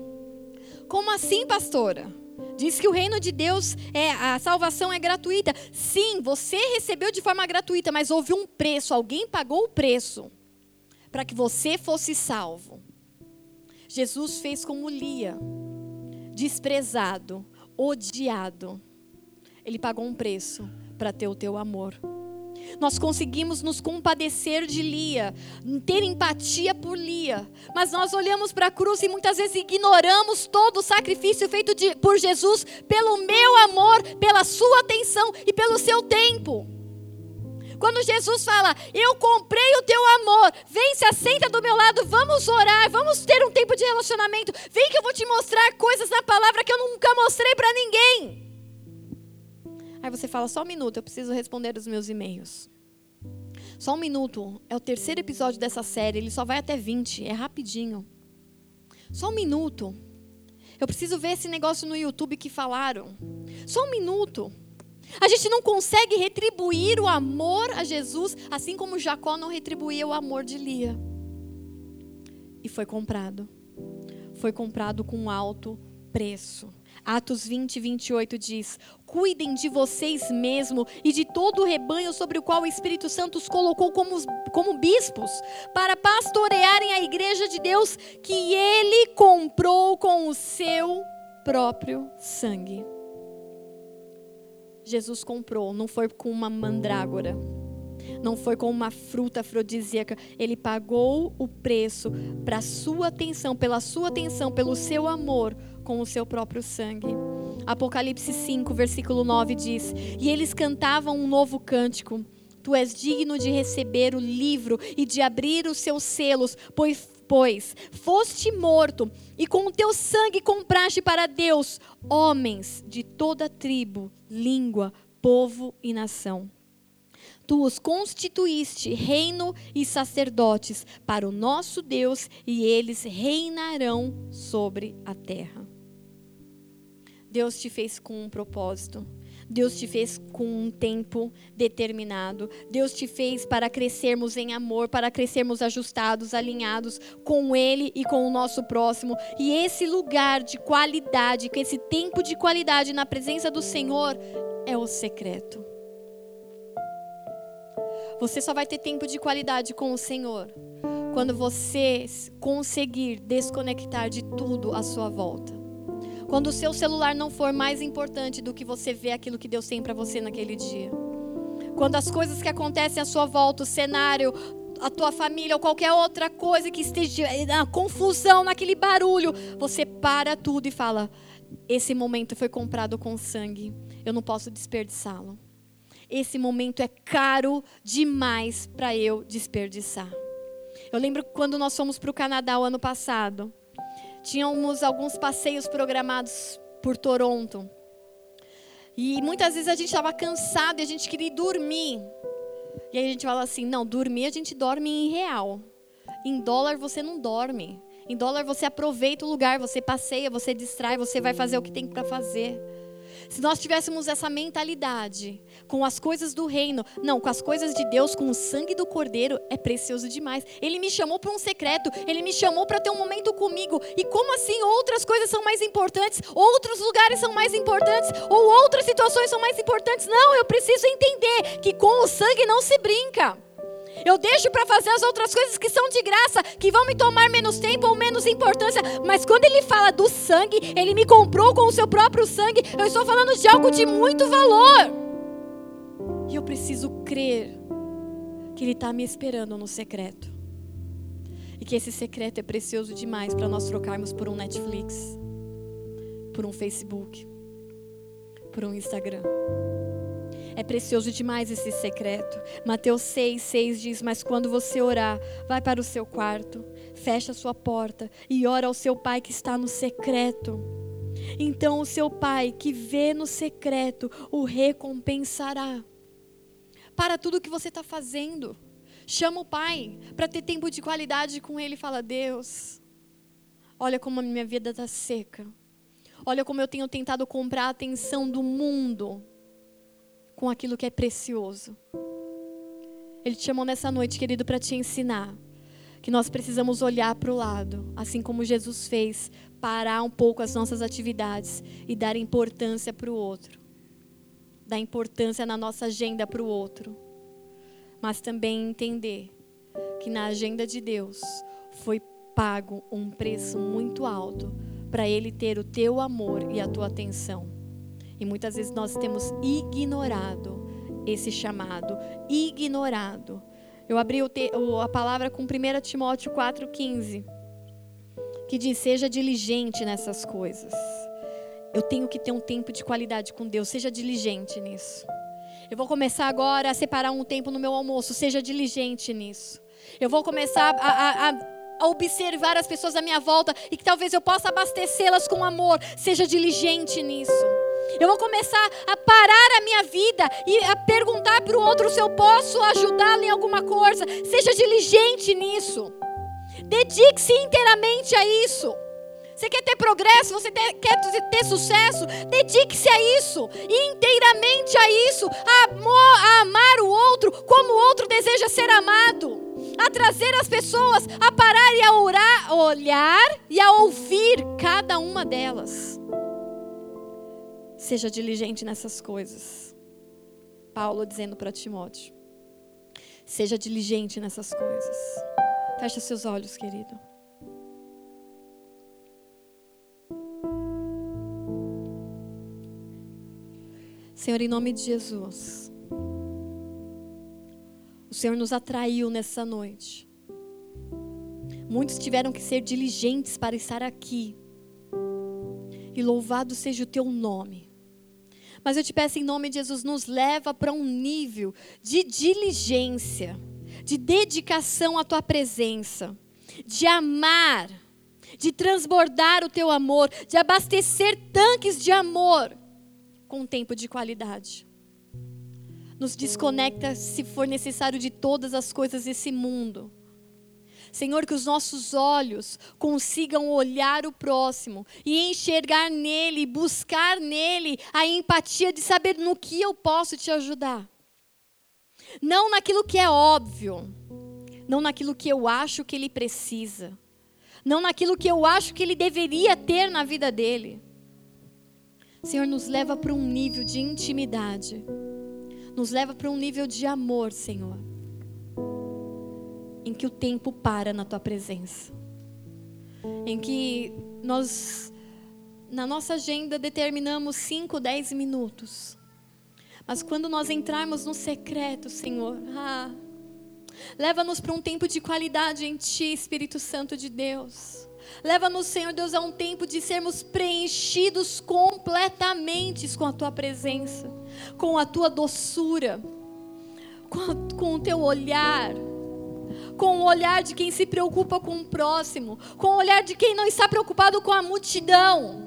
B: Como assim, pastora? Diz que o reino de Deus é a salvação é gratuita. Sim, você recebeu de forma gratuita, mas houve um preço, alguém pagou o preço para que você fosse salvo. Jesus fez como Lia, desprezado, odiado. Ele pagou um preço para ter o teu amor. Nós conseguimos nos compadecer de Lia, ter empatia por Lia, mas nós olhamos para a cruz e muitas vezes ignoramos todo o sacrifício feito de, por Jesus pelo meu amor, pela sua atenção e pelo seu tempo. Quando Jesus fala, eu comprei o teu amor, vem, se assenta do meu lado, vamos orar, vamos ter um tempo de relacionamento, vem que eu vou te mostrar coisas na palavra que eu nunca mostrei para ninguém. Aí você fala, só um minuto, eu preciso responder os meus e-mails. Só um minuto, é o terceiro episódio dessa série, ele só vai até 20, é rapidinho. Só um minuto. Eu preciso ver esse negócio no YouTube que falaram. Só um minuto. A gente não consegue retribuir o amor a Jesus, assim como Jacó não retribuía o amor de Lia. E foi comprado. Foi comprado com alto preço. Atos 20, 28 diz: Cuidem de vocês mesmos e de todo o rebanho sobre o qual o Espírito Santo os colocou como, como bispos, para pastorearem a igreja de Deus que ele comprou com o seu próprio sangue. Jesus comprou, não foi com uma mandrágora não foi com uma fruta afrodisíaca. Ele pagou o preço para sua atenção, pela sua atenção, pelo seu amor, com o seu próprio sangue. Apocalipse 5, versículo 9 diz: E eles cantavam um novo cântico. Tu és digno de receber o livro e de abrir os seus selos, pois, pois foste morto e com o teu sangue compraste para Deus homens de toda tribo, língua, povo e nação. Tu os constituíste reino e sacerdotes para o nosso Deus, e eles reinarão sobre a terra. Deus te fez com um propósito. Deus te fez com um tempo determinado. Deus te fez para crescermos em amor, para crescermos ajustados, alinhados com Ele e com o nosso próximo. E esse lugar de qualidade, esse tempo de qualidade na presença do Senhor, é o secreto. Você só vai ter tempo de qualidade com o Senhor quando você conseguir desconectar de tudo à sua volta. Quando o seu celular não for mais importante do que você vê aquilo que Deus tem para você naquele dia. Quando as coisas que acontecem à sua volta, o cenário, a tua família ou qualquer outra coisa que esteja na confusão, naquele barulho, você para tudo e fala: esse momento foi comprado com sangue, eu não posso desperdiçá-lo esse momento é caro demais para eu desperdiçar. Eu lembro quando nós fomos para o Canadá o ano passado, tínhamos alguns passeios programados por Toronto. E muitas vezes a gente estava cansado e a gente queria dormir. E aí a gente fala assim: não, dormir a gente dorme em real. Em dólar você não dorme. Em dólar você aproveita o lugar, você passeia, você distrai, você vai fazer o que tem para fazer. Se nós tivéssemos essa mentalidade com as coisas do reino, não, com as coisas de Deus, com o sangue do cordeiro, é precioso demais. Ele me chamou para um secreto, ele me chamou para ter um momento comigo. E como assim outras coisas são mais importantes? Outros lugares são mais importantes? Ou outras situações são mais importantes? Não, eu preciso entender que com o sangue não se brinca. Eu deixo para fazer as outras coisas que são de graça, que vão me tomar menos tempo ou menos importância. Mas quando ele fala do sangue, ele me comprou com o seu próprio sangue. Eu estou falando de algo de muito valor. E eu preciso crer que ele está me esperando no secreto. E que esse secreto é precioso demais para nós trocarmos por um Netflix, por um Facebook, por um Instagram. É precioso demais esse secreto. Mateus 6, 6 diz: Mas quando você orar, vai para o seu quarto, fecha a sua porta e ora ao seu pai que está no secreto. Então o seu pai que vê no secreto o recompensará. Para tudo que você está fazendo. Chama o pai para ter tempo de qualidade com ele fala: Deus, olha como a minha vida está seca. Olha como eu tenho tentado comprar a atenção do mundo com aquilo que é precioso. Ele te chamou nessa noite, querido, para te ensinar que nós precisamos olhar para o lado, assim como Jesus fez, parar um pouco as nossas atividades e dar importância para o outro. Dar importância na nossa agenda para o outro. Mas também entender que na agenda de Deus foi pago um preço muito alto para Ele ter o teu amor e a tua atenção. E muitas vezes nós temos ignorado esse chamado, ignorado. Eu abri a palavra com 1 Timóteo 4,15, que diz: seja diligente nessas coisas. Eu tenho que ter um tempo de qualidade com Deus, seja diligente nisso. Eu vou começar agora a separar um tempo no meu almoço, seja diligente nisso. Eu vou começar a, a, a, a observar as pessoas à minha volta e que talvez eu possa abastecê-las com amor, seja diligente nisso. Eu vou começar a parar a minha vida e a perguntar para o outro se eu posso ajudá-lo em alguma coisa. Seja diligente nisso. Dedique-se inteiramente a isso. Você quer ter progresso, você quer ter sucesso, dedique-se a isso, inteiramente a isso, a, a amar o outro como o outro deseja ser amado, a trazer as pessoas a parar e a orar, olhar e a ouvir cada uma delas. Seja diligente nessas coisas. Paulo dizendo para Timóteo: Seja diligente nessas coisas. Feche seus olhos, querido. Senhor, em nome de Jesus, o Senhor nos atraiu nessa noite. Muitos tiveram que ser diligentes para estar aqui. E louvado seja o teu nome. Mas eu te peço em nome de Jesus, nos leva para um nível de diligência, de dedicação à tua presença, de amar, de transbordar o teu amor, de abastecer tanques de amor com tempo de qualidade. Nos desconecta, se for necessário, de todas as coisas desse mundo Senhor, que os nossos olhos consigam olhar o próximo e enxergar nele, buscar nele a empatia de saber no que eu posso te ajudar. Não naquilo que é óbvio, não naquilo que eu acho que ele precisa, não naquilo que eu acho que ele deveria ter na vida dele. Senhor, nos leva para um nível de intimidade, nos leva para um nível de amor, Senhor em que o tempo para na tua presença. Em que nós, na nossa agenda, determinamos 5, 10 minutos. Mas quando nós entrarmos no secreto, Senhor, ah, leva-nos para um tempo de qualidade em Ti, Espírito Santo de Deus. Leva-nos, Senhor Deus, a um tempo de sermos preenchidos completamente com a Tua presença, com a Tua doçura, com, a, com o Teu olhar com o olhar de quem se preocupa com o próximo, com o olhar de quem não está preocupado com a multidão.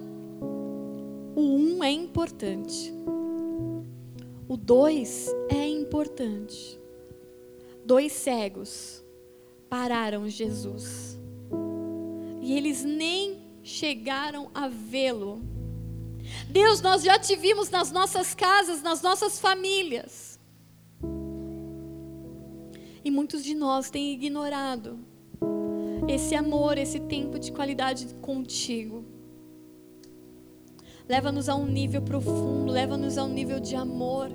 B: O um é importante. O dois é importante. Dois cegos pararam Jesus. E eles nem chegaram a vê-lo. Deus, nós já te vimos nas nossas casas, nas nossas famílias. E muitos de nós têm ignorado esse amor, esse tempo de qualidade contigo. Leva-nos a um nível profundo, leva-nos a um nível de amor.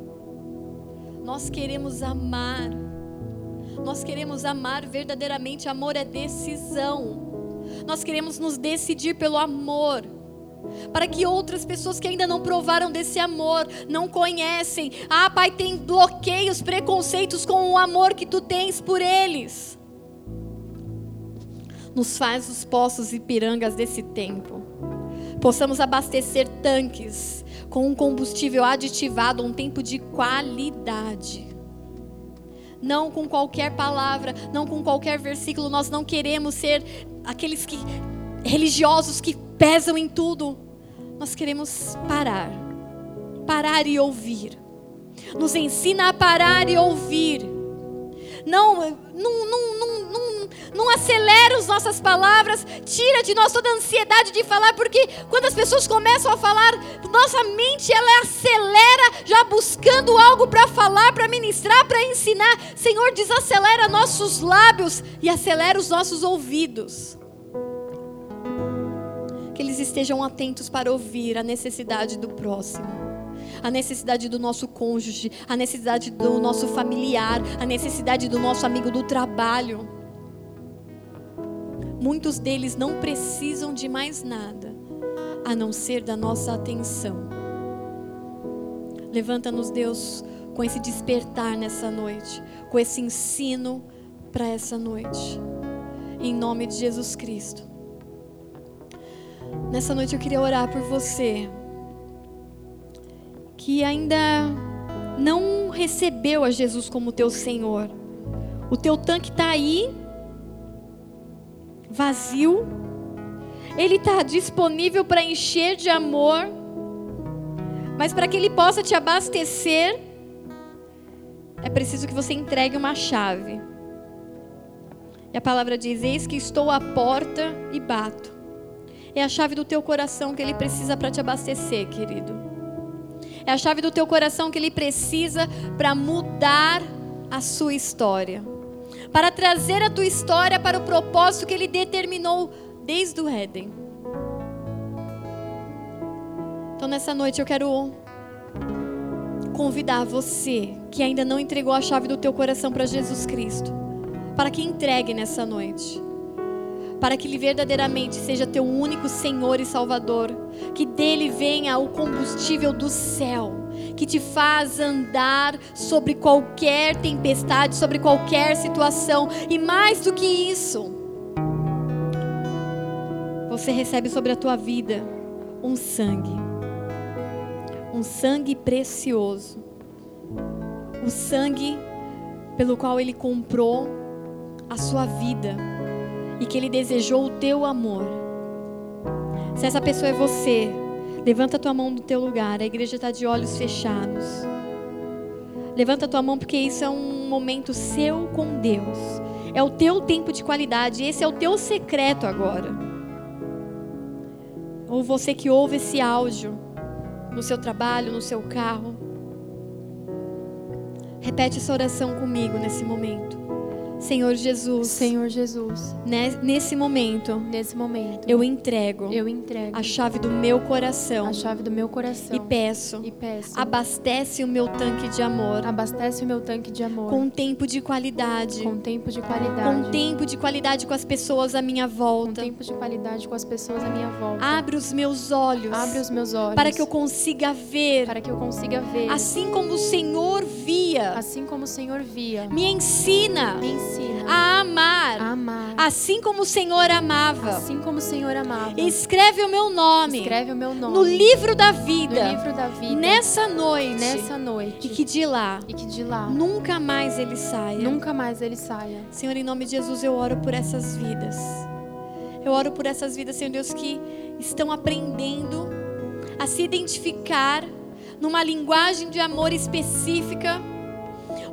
B: Nós queremos amar. Nós queremos amar verdadeiramente. Amor é decisão. Nós queremos nos decidir pelo amor. Para que outras pessoas que ainda não provaram desse amor, não conhecem, ah, Pai, tem bloqueios, preconceitos com o amor que tu tens por eles. Nos faz os poços e pirangas desse tempo possamos abastecer tanques com um combustível aditivado, um tempo de qualidade. Não com qualquer palavra, não com qualquer versículo, nós não queremos ser aqueles que religiosos que pesam em tudo. Nós queremos parar. Parar e ouvir. Nos ensina a parar e ouvir. Não, não, não, não, não, não acelera as nossas palavras, tira de nós toda a ansiedade de falar, porque quando as pessoas começam a falar, nossa mente ela acelera, já buscando algo para falar, para ministrar, para ensinar. Senhor, desacelera nossos lábios e acelera os nossos ouvidos que eles estejam atentos para ouvir a necessidade do próximo, a necessidade do nosso cônjuge, a necessidade do nosso familiar, a necessidade do nosso amigo do trabalho. Muitos deles não precisam de mais nada a não ser da nossa atenção. Levanta-nos, Deus, com esse despertar nessa noite, com esse ensino para essa noite. Em nome de Jesus Cristo. Nessa noite eu queria orar por você que ainda não recebeu a Jesus como teu Senhor. O teu tanque está aí, vazio. Ele está disponível para encher de amor, mas para que ele possa te abastecer, é preciso que você entregue uma chave. E a palavra diz: Eis que estou à porta e bato. É a chave do teu coração que ele precisa para te abastecer, querido. É a chave do teu coração que ele precisa para mudar a sua história. Para trazer a tua história para o propósito que ele determinou desde o Éden. Então nessa noite eu quero convidar você que ainda não entregou a chave do teu coração para Jesus Cristo, para que entregue nessa noite para que Ele verdadeiramente seja teu único Senhor e Salvador, que dele venha o combustível do céu, que te faz andar sobre qualquer tempestade, sobre qualquer situação, e mais do que isso, você recebe sobre a tua vida um sangue, um sangue precioso, o sangue pelo qual Ele comprou a sua vida e que Ele desejou o teu amor. Se essa pessoa é você, levanta a tua mão do teu lugar. A igreja está de olhos fechados. Levanta a tua mão porque isso é um momento seu com Deus. É o teu tempo de qualidade. Esse é o teu secreto agora. Ou você que ouve esse áudio no seu trabalho, no seu carro. Repete essa oração comigo nesse momento. Senhor Jesus.
C: Senhor Jesus.
B: Nesse momento.
C: Nesse momento.
B: Eu entrego.
C: Eu entrego.
B: A chave do meu coração.
C: A chave do meu coração.
B: E peço.
C: E peço.
B: Abastece o meu tanque de amor.
C: Abastece o meu tanque de amor.
B: Com tempo de qualidade.
C: Com tempo de qualidade.
B: Com tempo de qualidade com as pessoas à minha volta.
C: Com tempo de qualidade com as pessoas à minha volta.
B: Abre os meus olhos.
C: Abre os meus olhos.
B: Para que eu consiga ver.
C: Para que eu consiga ver.
B: Assim como o Senhor via.
C: Assim como o Senhor via.
B: Me ensina.
C: Me ensina
B: a amar,
C: a amar,
B: assim como o Senhor amava.
C: Assim como o Senhor amava.
B: Escreve o meu nome.
C: Escreve o meu nome
B: no livro da vida.
C: No livro da vida.
B: Nessa noite.
C: Nessa noite.
B: E que de lá.
C: E que de lá.
B: Nunca mais ele saia.
C: Nunca mais ele saia.
B: Senhor, em nome de Jesus, eu oro por essas vidas. Eu oro por essas vidas, Senhor Deus, que estão aprendendo a se identificar numa linguagem de amor específica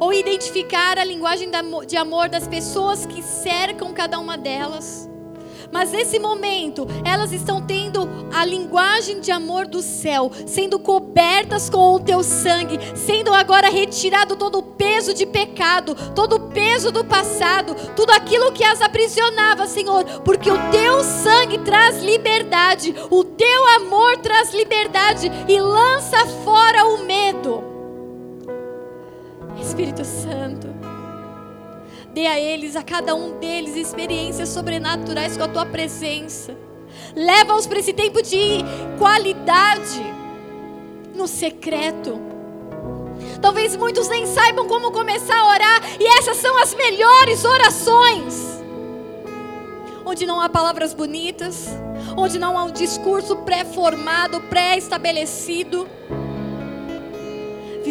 B: ou identificar a linguagem de amor das pessoas que cercam cada uma delas. Mas nesse momento, elas estão tendo a linguagem de amor do céu, sendo cobertas com o teu sangue, sendo agora retirado todo o peso de pecado, todo o peso do passado, tudo aquilo que as aprisionava, Senhor, porque o teu sangue traz liberdade, o teu amor traz liberdade e lança fora o medo. Espírito Santo, Dê a eles, a cada um deles, experiências sobrenaturais com a tua presença. Leva-os para esse tempo de qualidade no secreto. Talvez muitos nem saibam como começar a orar, e essas são as melhores orações. Onde não há palavras bonitas, onde não há um discurso pré-formado, pré-estabelecido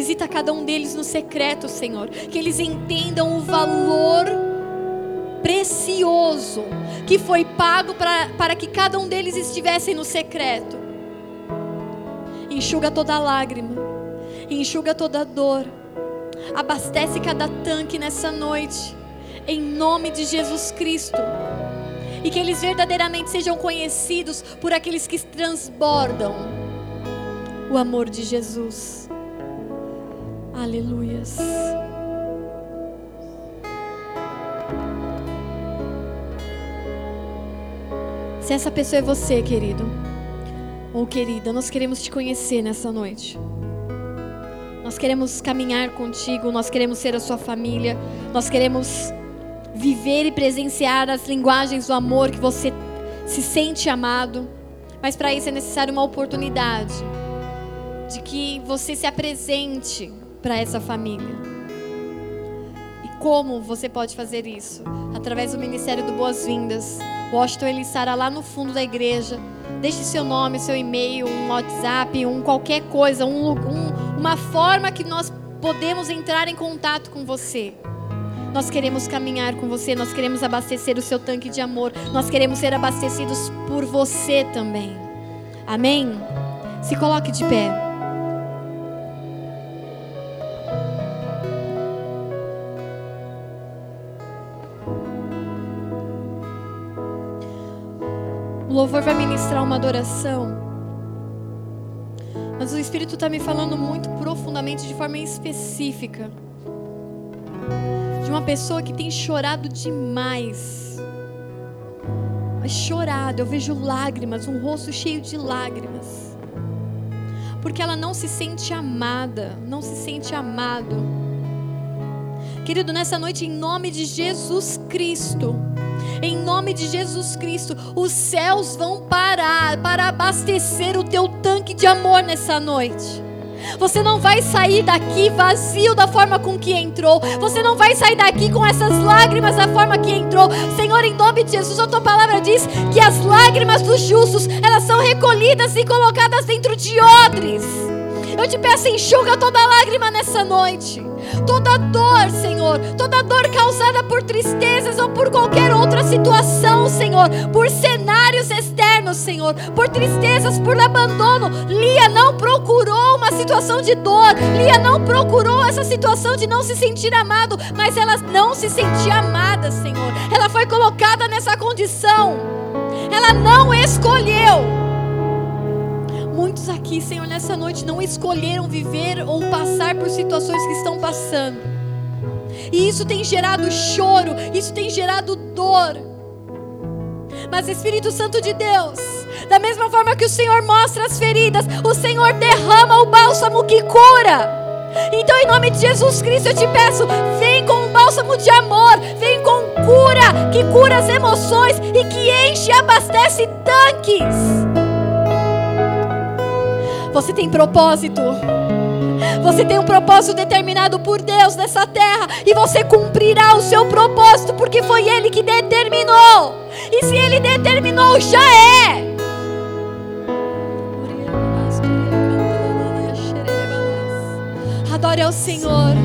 B: Visita cada um deles no secreto, Senhor. Que eles entendam o valor precioso que foi pago para, para que cada um deles estivesse no secreto. Enxuga toda lágrima, enxuga toda dor, abastece cada tanque nessa noite, em nome de Jesus Cristo. E que eles verdadeiramente sejam conhecidos por aqueles que transbordam o amor de Jesus. Aleluias. Se essa pessoa é você, querido, ou querida, nós queremos te conhecer nessa noite. Nós queremos caminhar contigo, nós queremos ser a sua família, nós queremos viver e presenciar as linguagens do amor que você se sente amado. Mas para isso é necessário uma oportunidade de que você se apresente para essa família. E como você pode fazer isso? Através do Ministério do Boas-Vindas. Washington ele estará lá no fundo da igreja. Deixe seu nome, seu e-mail, um WhatsApp, um qualquer coisa, um, um, uma forma que nós podemos entrar em contato com você. Nós queremos caminhar com você, nós queremos abastecer o seu tanque de amor, nós queremos ser abastecidos por você também. Amém? Se coloque de pé. Louvor vai ministrar uma adoração. Mas o Espírito está me falando muito profundamente, de forma específica, de uma pessoa que tem chorado demais. Mas chorado, eu vejo lágrimas, um rosto cheio de lágrimas. Porque ela não se sente amada, não se sente amado. Querido, nessa noite, em nome de Jesus Cristo, em nome de Jesus Cristo, os céus vão parar para abastecer o teu tanque de amor nessa noite. Você não vai sair daqui vazio da forma com que entrou. Você não vai sair daqui com essas lágrimas da forma que entrou. Senhor, em nome de Jesus, a tua palavra diz que as lágrimas dos justos, elas são recolhidas e colocadas dentro de odres. Eu te peço, enxuga toda lágrima nessa noite. Toda dor, Senhor, toda dor causada por tristezas ou por qualquer outra situação, Senhor, por cenários externos, Senhor, por tristezas, por abandono. Lia não procurou uma situação de dor, Lia não procurou essa situação de não se sentir amado, mas ela não se sentia amada, Senhor. Ela foi colocada nessa condição, ela não escolheu. Muitos aqui, Senhor, nessa noite não escolheram viver ou passar por situações que estão passando. E isso tem gerado choro, isso tem gerado dor. Mas Espírito Santo de Deus, da mesma forma que o Senhor mostra as feridas, o Senhor derrama o bálsamo que cura. Então, em nome de Jesus Cristo, eu te peço, vem com um bálsamo de amor, vem com cura, que cura as emoções e que enche e abastece tanques. Você tem propósito. Você tem um propósito determinado por Deus nessa terra e você cumprirá o seu propósito porque foi Ele que determinou. E se Ele determinou, já é. Adore ao Senhor.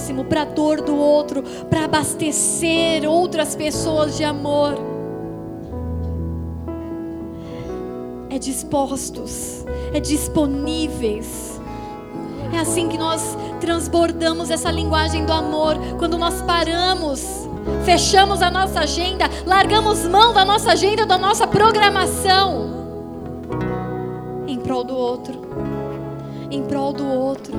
B: Próximo, para a dor do outro, para abastecer outras pessoas de amor. É dispostos, é disponíveis. É assim que nós transbordamos essa linguagem do amor, quando nós paramos, fechamos a nossa agenda, largamos mão da nossa agenda, da nossa programação, em prol do outro, em prol do outro,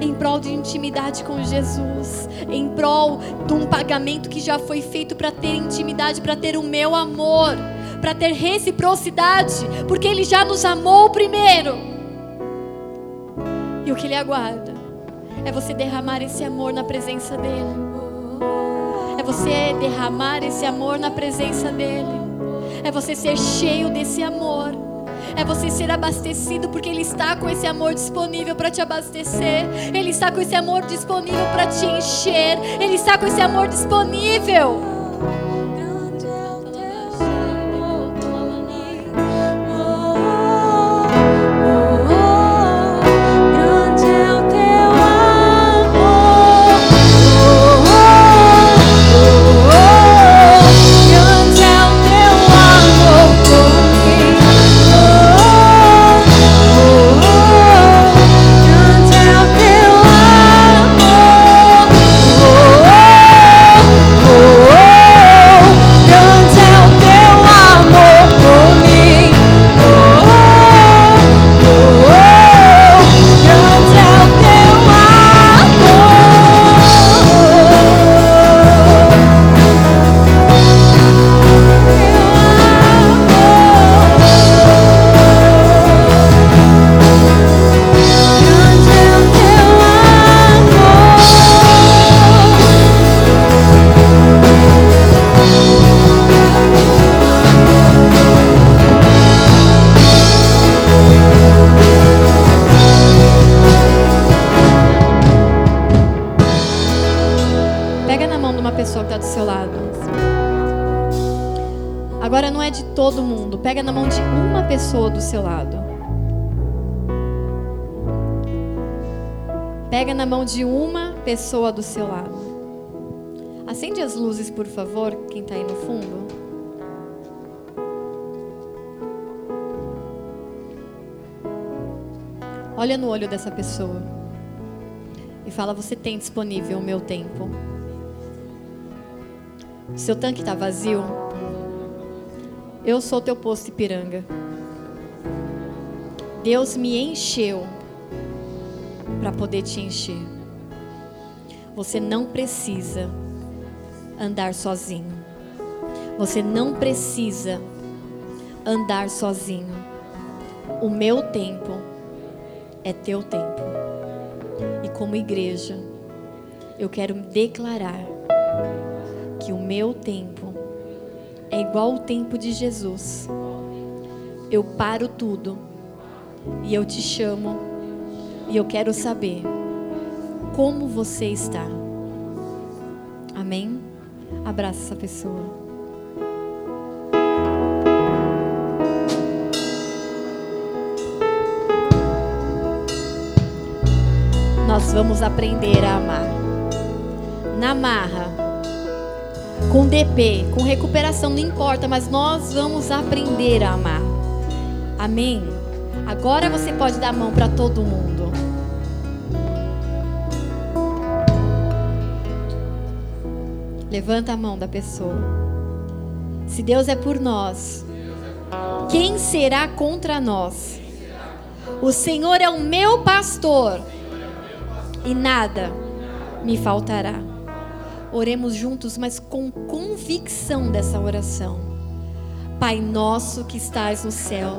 B: em prol de intimidade com Jesus, em prol de um pagamento que já foi feito para ter intimidade, para ter o meu amor, para ter reciprocidade, porque Ele já nos amou primeiro. E o que Ele aguarda é você derramar esse amor na presença dEle. É você derramar esse amor na presença dEle. É você ser cheio desse amor. É você ser abastecido porque Ele está com esse amor disponível para te abastecer. Ele está com esse amor disponível para te encher. Ele está com esse amor disponível. Seu lado. Pega na mão de uma pessoa do seu lado. Acende as luzes, por favor, quem está aí no fundo. Olha no olho dessa pessoa e fala: Você tem disponível o meu tempo? Seu tanque está vazio? Eu sou teu posto Ipiranga. Deus me encheu para poder te encher. Você não precisa andar sozinho. Você não precisa andar sozinho. O meu tempo é teu tempo. E como igreja, eu quero declarar que o meu tempo é igual ao tempo de Jesus. Eu paro tudo e eu te chamo e eu quero saber como você está. Amém? Abraça essa pessoa. Nós vamos aprender a amar. Na marra, com DP, com recuperação, não importa, mas nós vamos aprender a amar. Amém? Agora você pode dar a mão para todo mundo. Levanta a mão da pessoa. Se Deus é por nós, quem será contra nós? O Senhor é o meu pastor e nada me faltará. Oremos juntos, mas com convicção dessa oração. Pai nosso que estás no céu,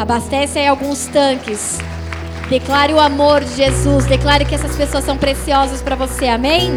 B: Abastece aí alguns tanques. Declare o amor de Jesus. Declare que essas pessoas são preciosas para você. Amém?